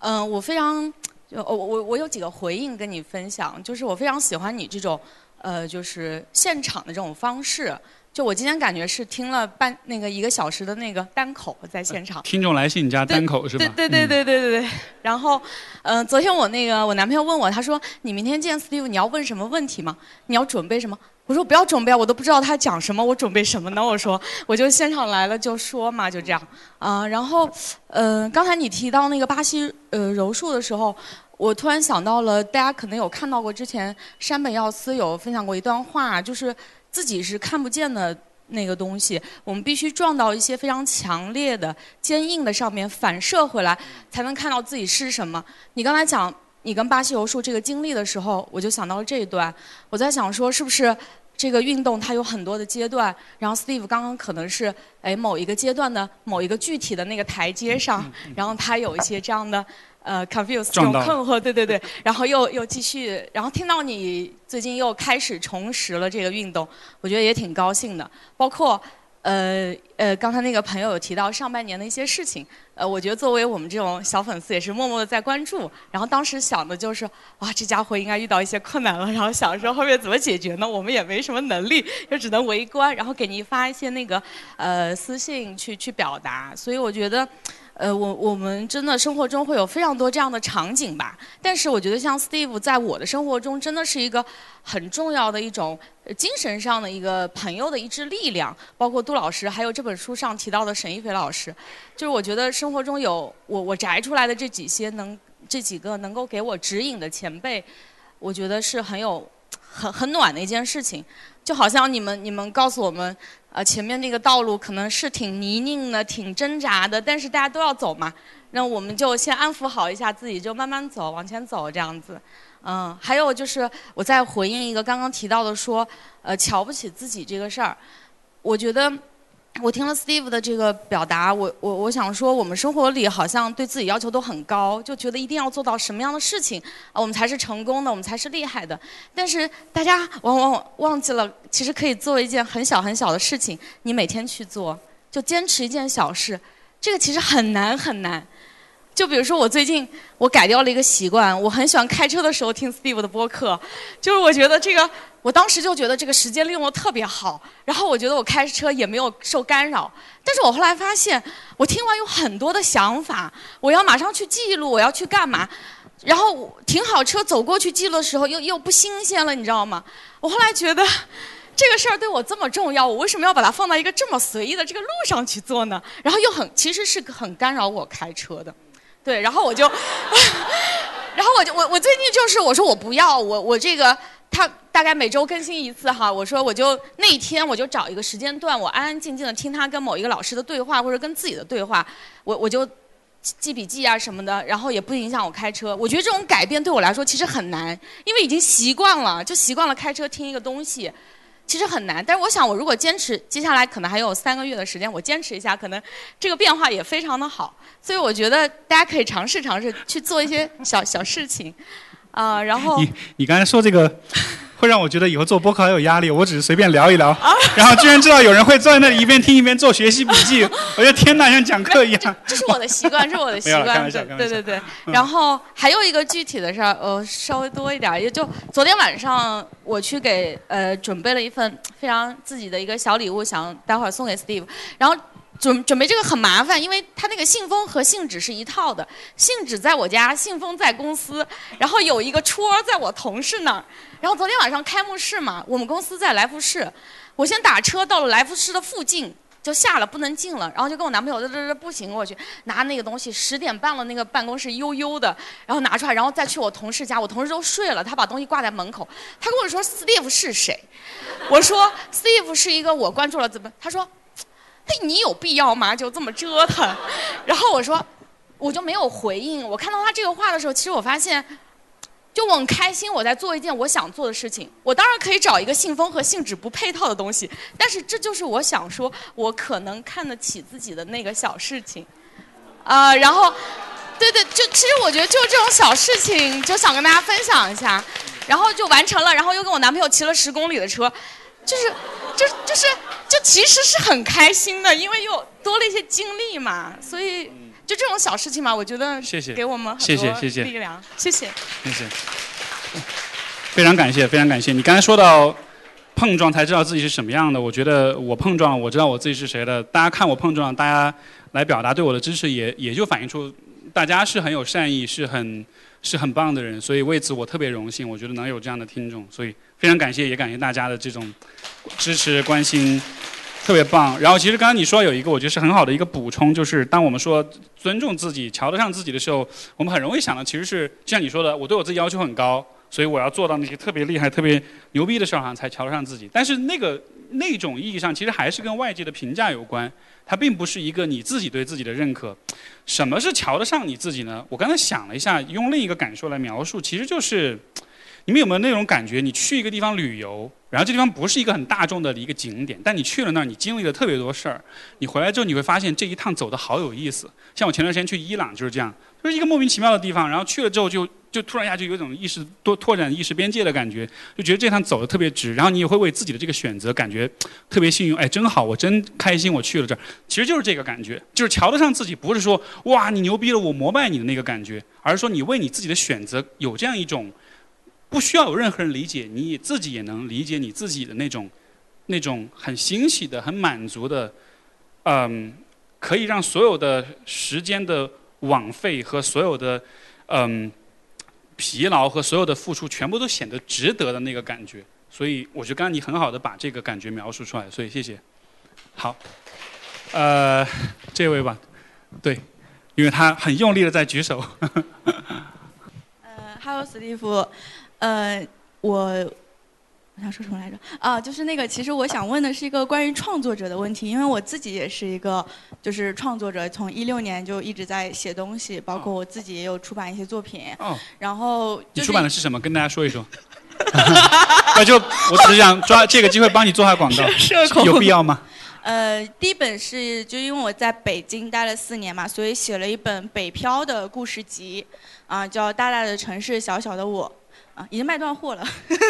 嗯，我非常就我我我有几个回应跟你分享，就是我非常喜欢你这种呃就是现场的这种方式。就我今天感觉是听了半那个一个小时的那个单口在现场，听众来信加单口是吧？对对对对对对对。然后，嗯，昨天我那个我男朋友问我，他说你明天见 Steve，你要问什么问题吗？你要准备什么？我说不要准备，我都不知道他讲什么，我准备什么呢？我说 [laughs] 我就现场来了就说嘛，就这样啊。然后，嗯，刚才你提到那个巴西呃柔术的时候，我突然想到了，大家可能有看到过之前山本耀司有分享过一段话，就是。自己是看不见的那个东西，我们必须撞到一些非常强烈的、坚硬的上面，反射回来，才能看到自己是什么。你刚才讲你跟巴西柔术这个经历的时候，我就想到了这一段。我在想说，是不是这个运动它有很多的阶段？然后 Steve 刚刚可能是哎某一个阶段的某一个具体的那个台阶上，[laughs] 然后他有一些这样的呃 confused 这种困惑，对对对，然后又又继续，然后听到你最近又开始重拾了这个运动，我觉得也挺高兴的。包括呃呃，刚才那个朋友有提到上半年的一些事情，呃，我觉得作为我们这种小粉丝也是默默的在关注。然后当时想的就是，哇，这家伙应该遇到一些困难了，然后想说后面怎么解决呢？我们也没什么能力，就只能围观，然后给您发一些那个呃私信去去表达。所以我觉得。呃，我我们真的生活中会有非常多这样的场景吧，但是我觉得像 Steve 在我的生活中真的是一个很重要的一种精神上的一个朋友的一支力量，包括杜老师，还有这本书上提到的沈一菲老师，就是我觉得生活中有我我摘出来的这几些能这几个能够给我指引的前辈，我觉得是很有很很暖的一件事情，就好像你们你们告诉我们。呃，前面那个道路可能是挺泥泞的、挺挣扎的，但是大家都要走嘛。那我们就先安抚好一下自己，就慢慢走，往前走这样子。嗯，还有就是我再回应一个刚刚提到的说，呃，瞧不起自己这个事儿，我觉得。我听了 Steve 的这个表达，我我我想说，我们生活里好像对自己要求都很高，就觉得一定要做到什么样的事情，啊，我们才是成功的，我们才是厉害的。但是大家往往忘记了，其实可以做一件很小很小的事情，你每天去做，就坚持一件小事，这个其实很难很难。就比如说我最近我改掉了一个习惯，我很喜欢开车的时候听 Steve 的播客，就是我觉得这个，我当时就觉得这个时间利用的特别好，然后我觉得我开车也没有受干扰，但是我后来发现，我听完有很多的想法，我要马上去记录，我要去干嘛，然后停好车走过去记录的时候又又不新鲜了，你知道吗？我后来觉得。这个事儿对我这么重要，我为什么要把它放到一个这么随意的这个路上去做呢？然后又很，其实是很干扰我开车的。对，然后我就，[laughs] 然后我就我我最近就是我说我不要我我这个他大概每周更新一次哈，我说我就那一天我就找一个时间段，我安安静静的听他跟某一个老师的对话或者跟自己的对话，我我就记笔记啊什么的，然后也不影响我开车。我觉得这种改变对我来说其实很难，因为已经习惯了，就习惯了开车听一个东西。其实很难，但是我想，我如果坚持，接下来可能还有三个月的时间，我坚持一下，可能这个变化也非常的好。所以我觉得大家可以尝试尝试去做一些小小事情，啊，然后你你刚才说这个，会让我觉得以后做播客很有压力。我只是随便聊一聊，然后居然知道有人会坐在那里一边听一边做学习笔记，[laughs] 我觉得天哪，像讲课一样。这是我的习惯，这是我的 [laughs] 习惯，对对对。嗯然后还有一个具体的事儿，呃，稍微多一点儿，也就昨天晚上我去给呃准备了一份非常自己的一个小礼物，想待会儿送给 Steve，然后。准准备这个很麻烦，因为他那个信封和信纸是一套的，信纸在我家，信封在公司，然后有一个戳在我同事那儿。然后昨天晚上开幕式嘛，我们公司在来福士，我先打车到了来福士的附近，就下了不能进了，然后就跟我男朋友这这这不行，我去拿那个东西，十点半了，那个办公室悠悠的，然后拿出来，然后再去我同事家，我同事都睡了，他把东西挂在门口，他跟我说 Steve 是谁？[laughs] 我说 Steve 是一个我关注了怎么？他说，你有必要吗？就这么折腾？[laughs] 然后我说，我就没有回应。我看到他这个话的时候，其实我发现。就我很开心，我在做一件我想做的事情。我当然可以找一个信封和信纸不配套的东西，但是这就是我想说，我可能看得起自己的那个小事情，啊、然后，对对，就其实我觉得就这种小事情，就想跟大家分享一下，然后就完成了，然后又跟我男朋友骑了十公里的车，就是，就就是就其实是很开心的，因为又多了一些经历嘛，所以就这种小事情嘛，我觉得谢谢给我们很谢谢多谢谢力量，谢谢。谢谢，[laughs] 非常感谢，非常感谢。你刚才说到碰撞才知道自己是什么样的，我觉得我碰撞，我知道我自己是谁的。大家看我碰撞，大家来表达对我的支持也，也就反映出大家是很有善意，是很是很棒的人。所以为此我特别荣幸，我觉得能有这样的听众，所以非常感谢，也感谢大家的这种支持关心。特别棒。然后其实刚刚你说有一个，我觉得是很好的一个补充，就是当我们说尊重自己、瞧得上自己的时候，我们很容易想的其实是，就像你说的，我对我自己要求很高，所以我要做到那些特别厉害、特别牛逼的事儿，好像才瞧得上自己。但是那个那种意义上，其实还是跟外界的评价有关，它并不是一个你自己对自己的认可。什么是瞧得上你自己呢？我刚才想了一下，用另一个感受来描述，其实就是。你们有没有那种感觉？你去一个地方旅游，然后这地方不是一个很大众的一个景点，但你去了那儿，你经历了特别多事儿。你回来之后，你会发现这一趟走的好有意思。像我前段时间去伊朗就是这样，就是一个莫名其妙的地方，然后去了之后就就突然一下就有一种意识多拓展意识边界的感觉，就觉得这趟走的特别值。然后你也会为自己的这个选择感觉特别幸运，哎，真好，我真开心，我去了这儿。其实就是这个感觉，就是瞧得上自己，不是说哇你牛逼了，我膜拜你的那个感觉，而是说你为你自己的选择有这样一种。不需要有任何人理解，你自己也能理解你自己的那种、那种很欣喜的、很满足的，嗯，可以让所有的时间的枉费和所有的嗯疲劳和所有的付出全部都显得值得的那个感觉。所以，我觉得刚刚你很好的把这个感觉描述出来，所以谢谢。好，呃，这位吧，对，因为他很用力的在举手。呃，Hello，史蒂夫。呃，我我想说什么来着？啊，就是那个，其实我想问的是一个关于创作者的问题，因为我自己也是一个就是创作者，从一六年就一直在写东西，包括我自己也有出版一些作品。哦。然后。你出版的是什么？跟大家说一说。[laughs] 那就我只是想抓这个机会帮你做下广告，[laughs] 有必要吗？[laughs] 呃，第一本是就因为我在北京待了四年嘛，所以写了一本北漂的故事集，啊，叫《大大的城市，小小的我》。啊，已经卖断货了。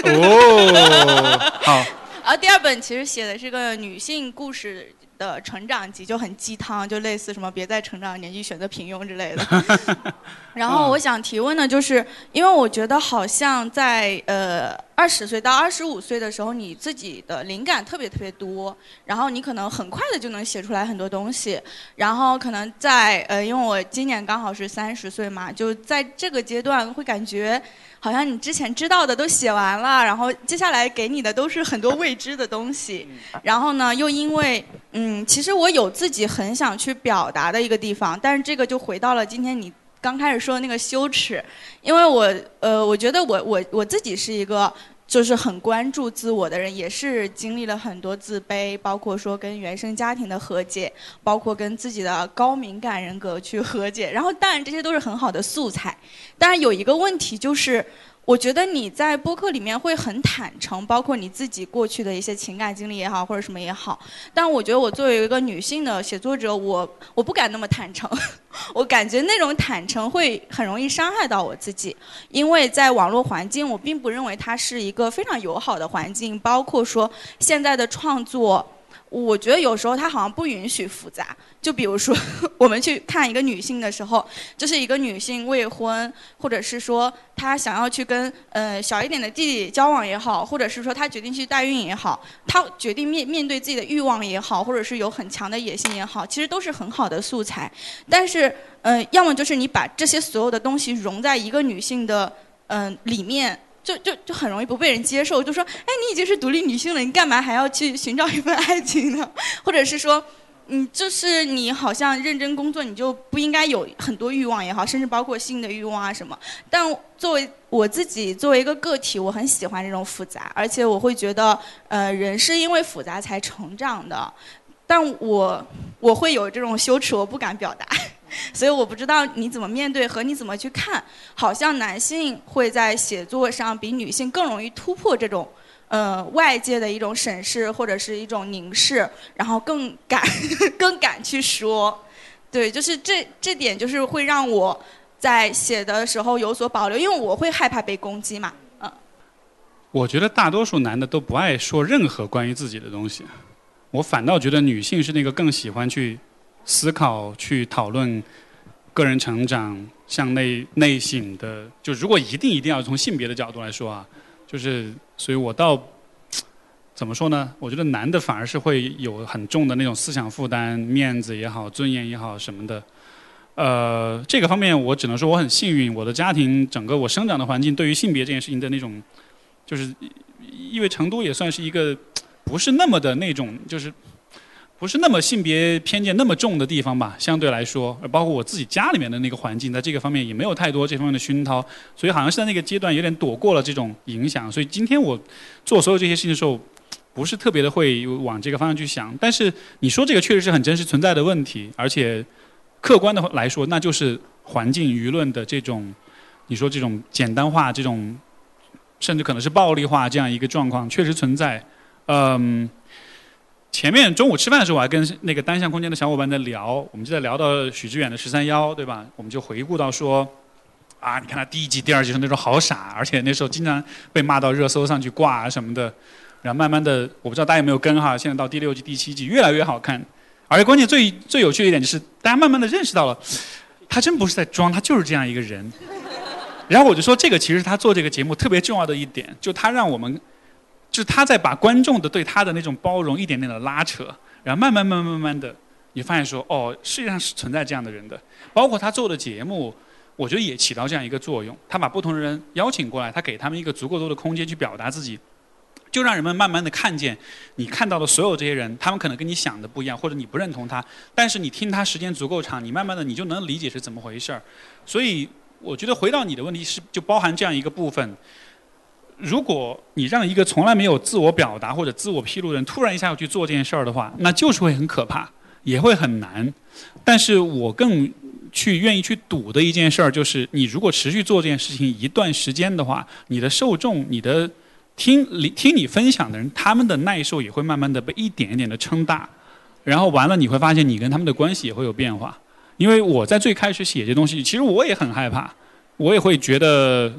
哦，好。[laughs] 然后第二本其实写的是个女性故事的成长集，就很鸡汤，就类似什么别在成长年纪选择平庸之类的。[laughs] 然后我想提问的就是，因为我觉得好像在呃二十岁到二十五岁的时候，你自己的灵感特别特别多，然后你可能很快的就能写出来很多东西。然后可能在呃，因为我今年刚好是三十岁嘛，就在这个阶段会感觉。好像你之前知道的都写完了，然后接下来给你的都是很多未知的东西。然后呢，又因为嗯，其实我有自己很想去表达的一个地方，但是这个就回到了今天你刚开始说的那个羞耻，因为我呃，我觉得我我我自己是一个。就是很关注自我的人，也是经历了很多自卑，包括说跟原生家庭的和解，包括跟自己的高敏感人格去和解。然后，当然这些都是很好的素材。但是有一个问题就是。我觉得你在播客里面会很坦诚，包括你自己过去的一些情感经历也好，或者什么也好。但我觉得我作为一个女性的写作者，我我不敢那么坦诚，[laughs] 我感觉那种坦诚会很容易伤害到我自己，因为在网络环境，我并不认为它是一个非常友好的环境，包括说现在的创作。我觉得有时候他好像不允许复杂，就比如说 [laughs] 我们去看一个女性的时候，就是一个女性未婚，或者是说她想要去跟呃小一点的弟弟交往也好，或者是说她决定去代孕也好，她决定面面对自己的欲望也好，或者是有很强的野心也好，其实都是很好的素材。但是，呃，要么就是你把这些所有的东西融在一个女性的嗯里面。就就就很容易不被人接受，就说，哎，你已经是独立女性了，你干嘛还要去寻找一份爱情呢？[laughs] 或者是说，嗯，就是你好像认真工作，你就不应该有很多欲望也好，甚至包括性的欲望啊什么。但作为我自己，作为一个个体，我很喜欢这种复杂，而且我会觉得，呃，人是因为复杂才成长的。但我我会有这种羞耻，我不敢表达。[laughs] 所以我不知道你怎么面对和你怎么去看，好像男性会在写作上比女性更容易突破这种，呃外界的一种审视或者是一种凝视，然后更敢 [laughs] 更敢去说，对，就是这这点就是会让我在写的时候有所保留，因为我会害怕被攻击嘛，嗯。我觉得大多数男的都不爱说任何关于自己的东西，我反倒觉得女性是那个更喜欢去。思考去讨论个人成长向内内省的，就如果一定一定要从性别的角度来说啊，就是所以我倒怎么说呢？我觉得男的反而是会有很重的那种思想负担，面子也好，尊严也好什么的。呃，这个方面我只能说我很幸运，我的家庭整个我生长的环境对于性别这件事情的那种，就是因为成都也算是一个不是那么的那种就是。不是那么性别偏见那么重的地方吧，相对来说，包括我自己家里面的那个环境，在这个方面也没有太多这方面的熏陶，所以好像是在那个阶段有点躲过了这种影响。所以今天我做所有这些事情的时候，不是特别的会往这个方向去想。但是你说这个确实是很真实存在的问题，而且客观的来说，那就是环境舆论的这种，你说这种简单化、这种甚至可能是暴力化这样一个状况，确实存在。嗯，前面中午吃饭的时候，我还跟那个单向空间的小伙伴在聊，我们就在聊到许知远的十三幺，对吧？我们就回顾到说，啊，你看他第一集、第二集时候那时候好傻，而且那时候经常被骂到热搜上去挂啊什么的。然后慢慢的，我不知道大家有没有跟哈，现在到第六季、第七季越来越好看，而且关键最最有趣的一点就是，大家慢慢的认识到了，他真不是在装，他就是这样一个人。然后我就说，这个其实他做这个节目特别重要的一点，就他让我们，就是他在把观众的对他的那种包容一点点的拉扯，然后慢慢慢慢慢慢的，你发现说，哦，世界上是存在这样的人的，包括他做的节目，我觉得也起到这样一个作用，他把不同的人邀请过来，他给他们一个足够多的空间去表达自己。就让人们慢慢的看见，你看到的所有这些人，他们可能跟你想的不一样，或者你不认同他，但是你听他时间足够长，你慢慢的你就能理解是怎么回事儿。所以我觉得回到你的问题是，就包含这样一个部分：如果你让一个从来没有自我表达或者自我披露的人突然一下要去做这件事儿的话，那就是会很可怕，也会很难。但是我更去愿意去赌的一件事儿就是，你如果持续做这件事情一段时间的话，你的受众，你的。听你听你分享的人，他们的耐受也会慢慢的被一点一点的撑大，然后完了你会发现你跟他们的关系也会有变化。因为我在最开始写这东西，其实我也很害怕，我也会觉得，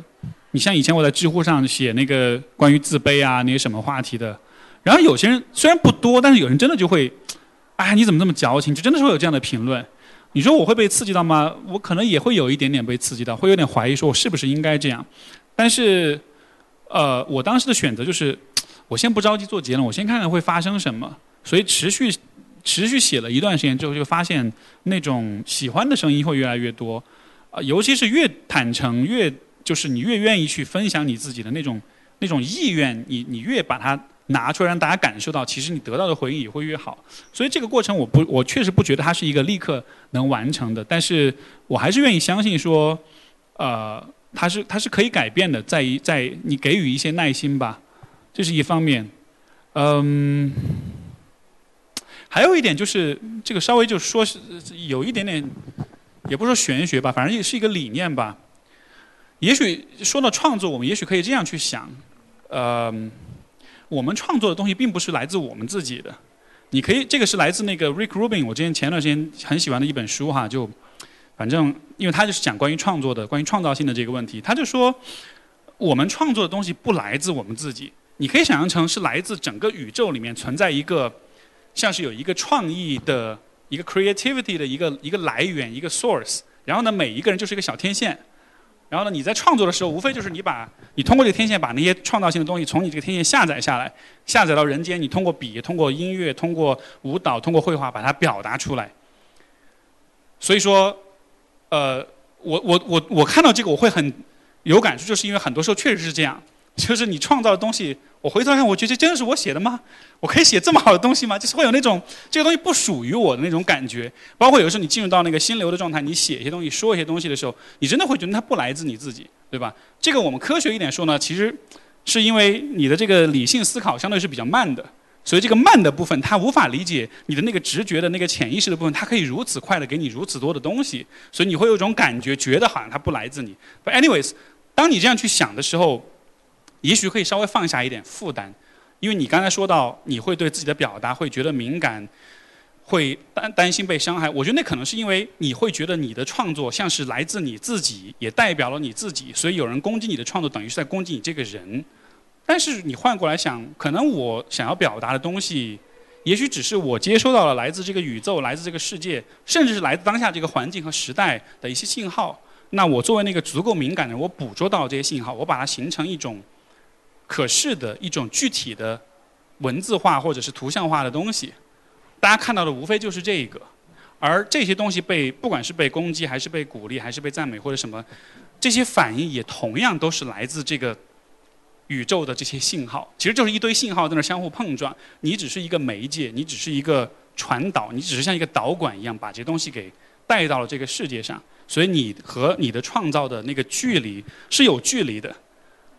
你像以前我在知乎上写那个关于自卑啊那些什么话题的，然后有些人虽然不多，但是有人真的就会，哎你怎么这么矫情？就真的是会有这样的评论。你说我会被刺激到吗？我可能也会有一点点被刺激到，会有点怀疑说我是不是应该这样，但是。呃，我当时的选择就是，我先不着急做结论，我先看看会发生什么。所以持续持续写了一段时间之后，就发现那种喜欢的声音会越来越多，啊，尤其是越坦诚，越就是你越愿意去分享你自己的那种那种意愿，你你越把它拿出来让大家感受到，其实你得到的回应也会越好。所以这个过程，我不我确实不觉得它是一个立刻能完成的，但是我还是愿意相信说，呃。它是它是可以改变的，在于在你给予一些耐心吧，这是一方面。嗯，还有一点就是这个稍微就说是有一点点，也不说玄学吧，反正也是一个理念吧。也许说到创作，我们也许可以这样去想，呃，我们创作的东西并不是来自我们自己的，你可以这个是来自那个 Rick Rubin，我之前前段时间很喜欢的一本书哈，就。反正，因为他就是讲关于创作的、关于创造性的这个问题，他就说，我们创作的东西不来自我们自己，你可以想象成是来自整个宇宙里面存在一个，像是有一个创意的一个 creativity 的一个一个来源一个 source，然后呢，每一个人就是一个小天线，然后呢，你在创作的时候，无非就是你把你通过这个天线把那些创造性的东西从你这个天线下载下来，下载到人间，你通过笔、通过音乐、通过舞蹈、通过绘画把它表达出来，所以说。呃，我我我我看到这个我会很有感触，就是因为很多时候确实是这样，就是你创造的东西，我回头看，我觉得真的是我写的吗？我可以写这么好的东西吗？就是会有那种这个东西不属于我的那种感觉。包括有时候你进入到那个心流的状态，你写一些东西，说一些东西的时候，你真的会觉得它不来自你自己，对吧？这个我们科学一点说呢，其实是因为你的这个理性思考相对是比较慢的。所以这个慢的部分，它无法理解你的那个直觉的那个潜意识的部分，它可以如此快的给你如此多的东西，所以你会有一种感觉，觉得好像它不来自你。But anyways，当你这样去想的时候，也许可以稍微放下一点负担，因为你刚才说到你会对自己的表达会觉得敏感，会担担心被伤害。我觉得那可能是因为你会觉得你的创作像是来自你自己，也代表了你自己，所以有人攻击你的创作，等于是在攻击你这个人。但是你换过来想，可能我想要表达的东西，也许只是我接收到了来自这个宇宙、来自这个世界，甚至是来自当下这个环境和时代的一些信号。那我作为那个足够敏感的人，我捕捉到这些信号，我把它形成一种可视的一种具体的文字化或者是图像化的东西。大家看到的无非就是这一个，而这些东西被不管是被攻击，还是被鼓励，还是被赞美或者什么，这些反应也同样都是来自这个。宇宙的这些信号，其实就是一堆信号在那相互碰撞。你只是一个媒介，你只是一个传导，你只是像一个导管一样，把这东西给带到了这个世界上。所以你和你的创造的那个距离是有距离的，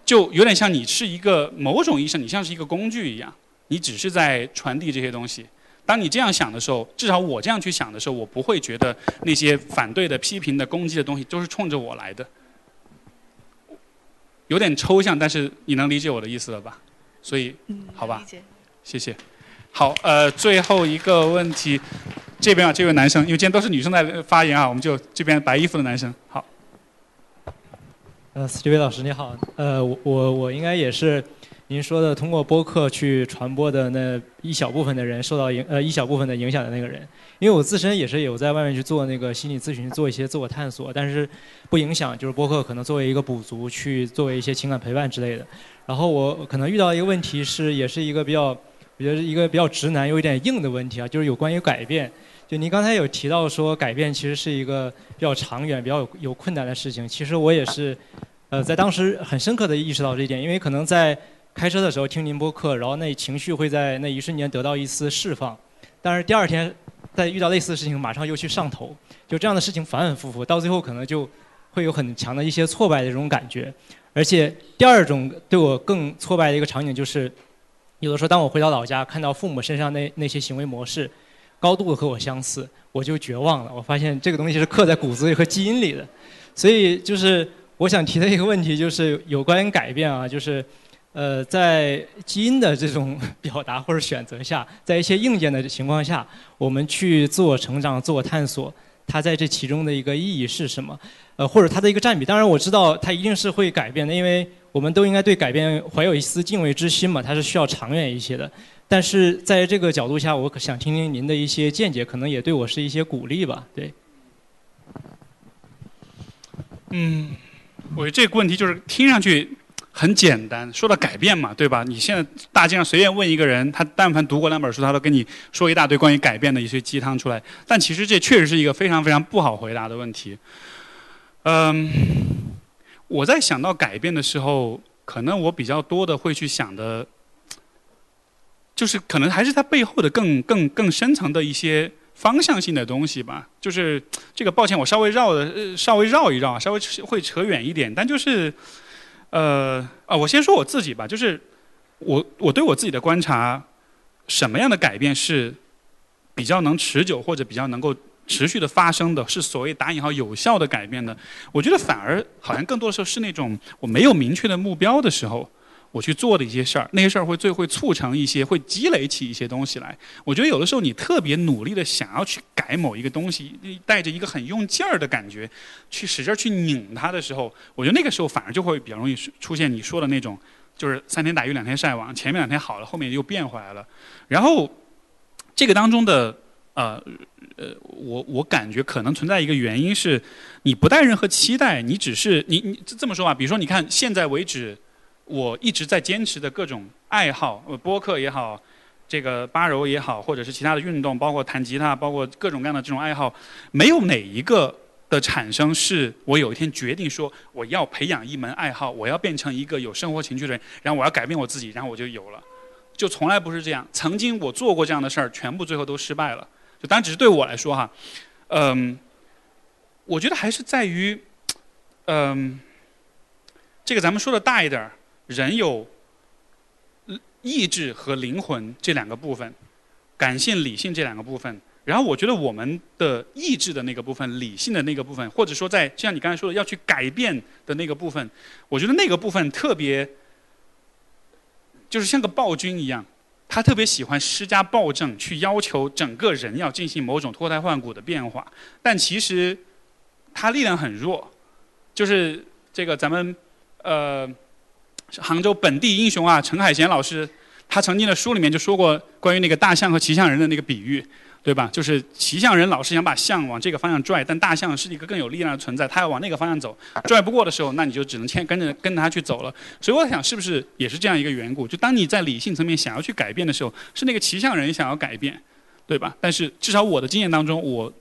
就有点像你是一个某种意义上，你像是一个工具一样，你只是在传递这些东西。当你这样想的时候，至少我这样去想的时候，我不会觉得那些反对的、批评的、攻击的东西都是冲着我来的。有点抽象，但是你能理解我的意思了吧？所以，嗯好吧，谢谢。好，呃，最后一个问题，这边啊，这位男生，因为今天都是女生在发言啊，我们就这边白衣服的男生，好。呃，史蒂威老师你好，呃，我我我应该也是您说的通过播客去传播的那一小部分的人受到影呃一小部分的影响的那个人，因为我自身也是有在外面去做那个心理咨询，做一些自我探索，但是不影响就是播客可能作为一个补足去作为一些情感陪伴之类的。然后我可能遇到一个问题是，也是一个比较，我觉得是一个比较直男有一点硬的问题啊，就是有关于改变。就您刚才有提到说，改变其实是一个比较长远、比较有有困难的事情。其实我也是，呃，在当时很深刻的意识到这一点，因为可能在开车的时候听您播客，然后那情绪会在那一瞬间得到一丝释放，但是第二天再遇到类似的事情，马上又去上头，就这样的事情反反复复，到最后可能就会有很强的一些挫败的这种感觉。而且第二种对我更挫败的一个场景就是，有的时候当我回到老家，看到父母身上那那些行为模式。高度和我相似，我就绝望了。我发现这个东西是刻在骨子里和基因里的，所以就是我想提的一个问题，就是有关于改变啊，就是呃，在基因的这种表达或者选择下，在一些硬件的情况下，我们去自我成长、自我探索，它在这其中的一个意义是什么？呃，或者它的一个占比。当然我知道它一定是会改变的，因为我们都应该对改变怀有一丝敬畏之心嘛，它是需要长远一些的。但是在这个角度下，我想听听您的一些见解，可能也对我是一些鼓励吧。对。嗯，我觉得这个问题就是听上去很简单，说到改变嘛，对吧？你现在大街上随便问一个人，他但凡读过两本书，他都跟你说一大堆关于改变的一些鸡汤出来。但其实这确实是一个非常非常不好回答的问题。嗯，我在想到改变的时候，可能我比较多的会去想的。就是可能还是它背后的更更更深层的一些方向性的东西吧。就是这个，抱歉，我稍微绕的、稍微绕一绕，稍微会扯远一点。但就是，呃啊，我先说我自己吧。就是我我对我自己的观察，什么样的改变是比较能持久或者比较能够持续的发生的，是所谓打引号有效的改变的。我觉得反而好像更多的时候是那种我没有明确的目标的时候。我去做的一些事儿，那些事儿会最会促成一些，会积累起一些东西来。我觉得有的时候你特别努力的想要去改某一个东西，带着一个很用劲儿的感觉，去使劲儿去拧它的时候，我觉得那个时候反而就会比较容易出现你说的那种，就是三天打鱼两天晒网，前面两天好了，后面又变回来了。然后这个当中的呃呃，我我感觉可能存在一个原因是，你不带任何期待，你只是你你这么说吧，比如说你看现在为止。我一直在坚持的各种爱好，呃，播客也好，这个八柔也好，或者是其他的运动，包括弹吉他，包括各种各样的这种爱好，没有哪一个的产生是我有一天决定说我要培养一门爱好，我要变成一个有生活情趣的人，然后我要改变我自己，然后我就有了，就从来不是这样。曾经我做过这样的事儿，全部最后都失败了。就当然只是对我来说哈，嗯，我觉得还是在于，嗯，这个咱们说的大一点儿。人有意志和灵魂这两个部分，感性、理性这两个部分。然后我觉得我们的意志的那个部分、理性的那个部分，或者说在就像你刚才说的要去改变的那个部分，我觉得那个部分特别，就是像个暴君一样，他特别喜欢施加暴政，去要求整个人要进行某种脱胎换骨的变化。但其实他力量很弱，就是这个咱们呃。杭州本地英雄啊，陈海贤老师，他曾经的书里面就说过关于那个大象和骑象人的那个比喻，对吧？就是骑象人老是想把象往这个方向拽，但大象是一个更有力量的存在，它要往那个方向走，拽不过的时候，那你就只能牵跟着跟着它去走了。所以我想，是不是也是这样一个缘故？就当你在理性层面想要去改变的时候，是那个骑象人想要改变，对吧？但是至少我的经验当中，我。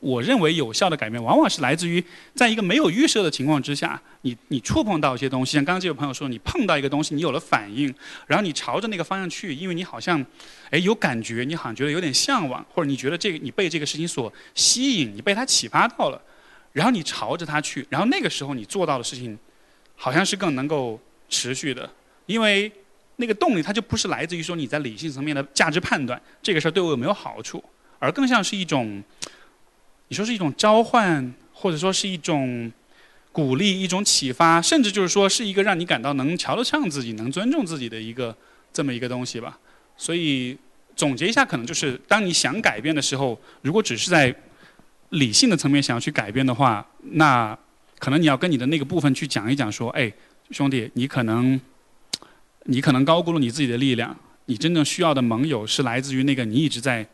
我认为有效的改变，往往是来自于在一个没有预设的情况之下，你你触碰到一些东西，像刚刚这位朋友说，你碰到一个东西，你有了反应，然后你朝着那个方向去，因为你好像，哎，有感觉，你好像觉得有点向往，或者你觉得这个你被这个事情所吸引，你被它启发到了，然后你朝着它去，然后那个时候你做到的事情，好像是更能够持续的，因为那个动力它就不是来自于说你在理性层面的价值判断，这个事儿对我有没有好处，而更像是一种。你说是一种召唤，或者说是一种，鼓励、一种启发，甚至就是说是一个让你感到能瞧得上自己、能尊重自己的一个这么一个东西吧。所以总结一下，可能就是当你想改变的时候，如果只是在理性的层面想要去改变的话，那可能你要跟你的那个部分去讲一讲，说，哎，兄弟，你可能你可能高估了你自己的力量，你真正需要的盟友是来自于那个你一直在。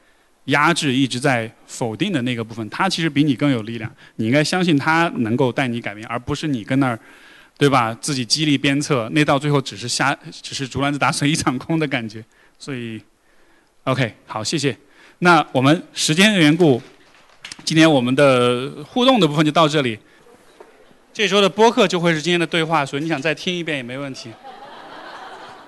压制一直在否定的那个部分，他其实比你更有力量。你应该相信他能够带你改变，而不是你跟那儿，对吧？自己激励鞭策，那到最后只是瞎，只是竹篮子打水一场空的感觉。所以，OK，好，谢谢。那我们时间的缘故，今天我们的互动的部分就到这里。这周的播客就会是今天的对话，所以你想再听一遍也没问题。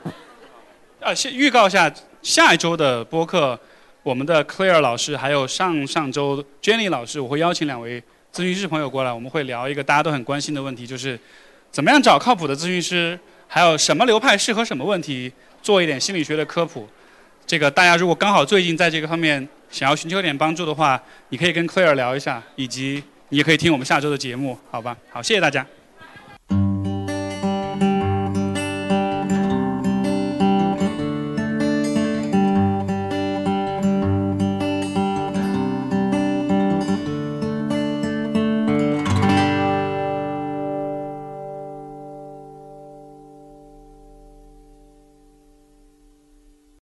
[laughs] 啊，先预告一下下一周的播客。我们的 Claire 老师，还有上上周 Jenny 老师，我会邀请两位咨询师朋友过来，我们会聊一个大家都很关心的问题，就是怎么样找靠谱的咨询师，还有什么流派适合什么问题，做一点心理学的科普。这个大家如果刚好最近在这个方面想要寻求点帮助的话，你可以跟 Claire 聊一下，以及你也可以听我们下周的节目，好吧？好，谢谢大家。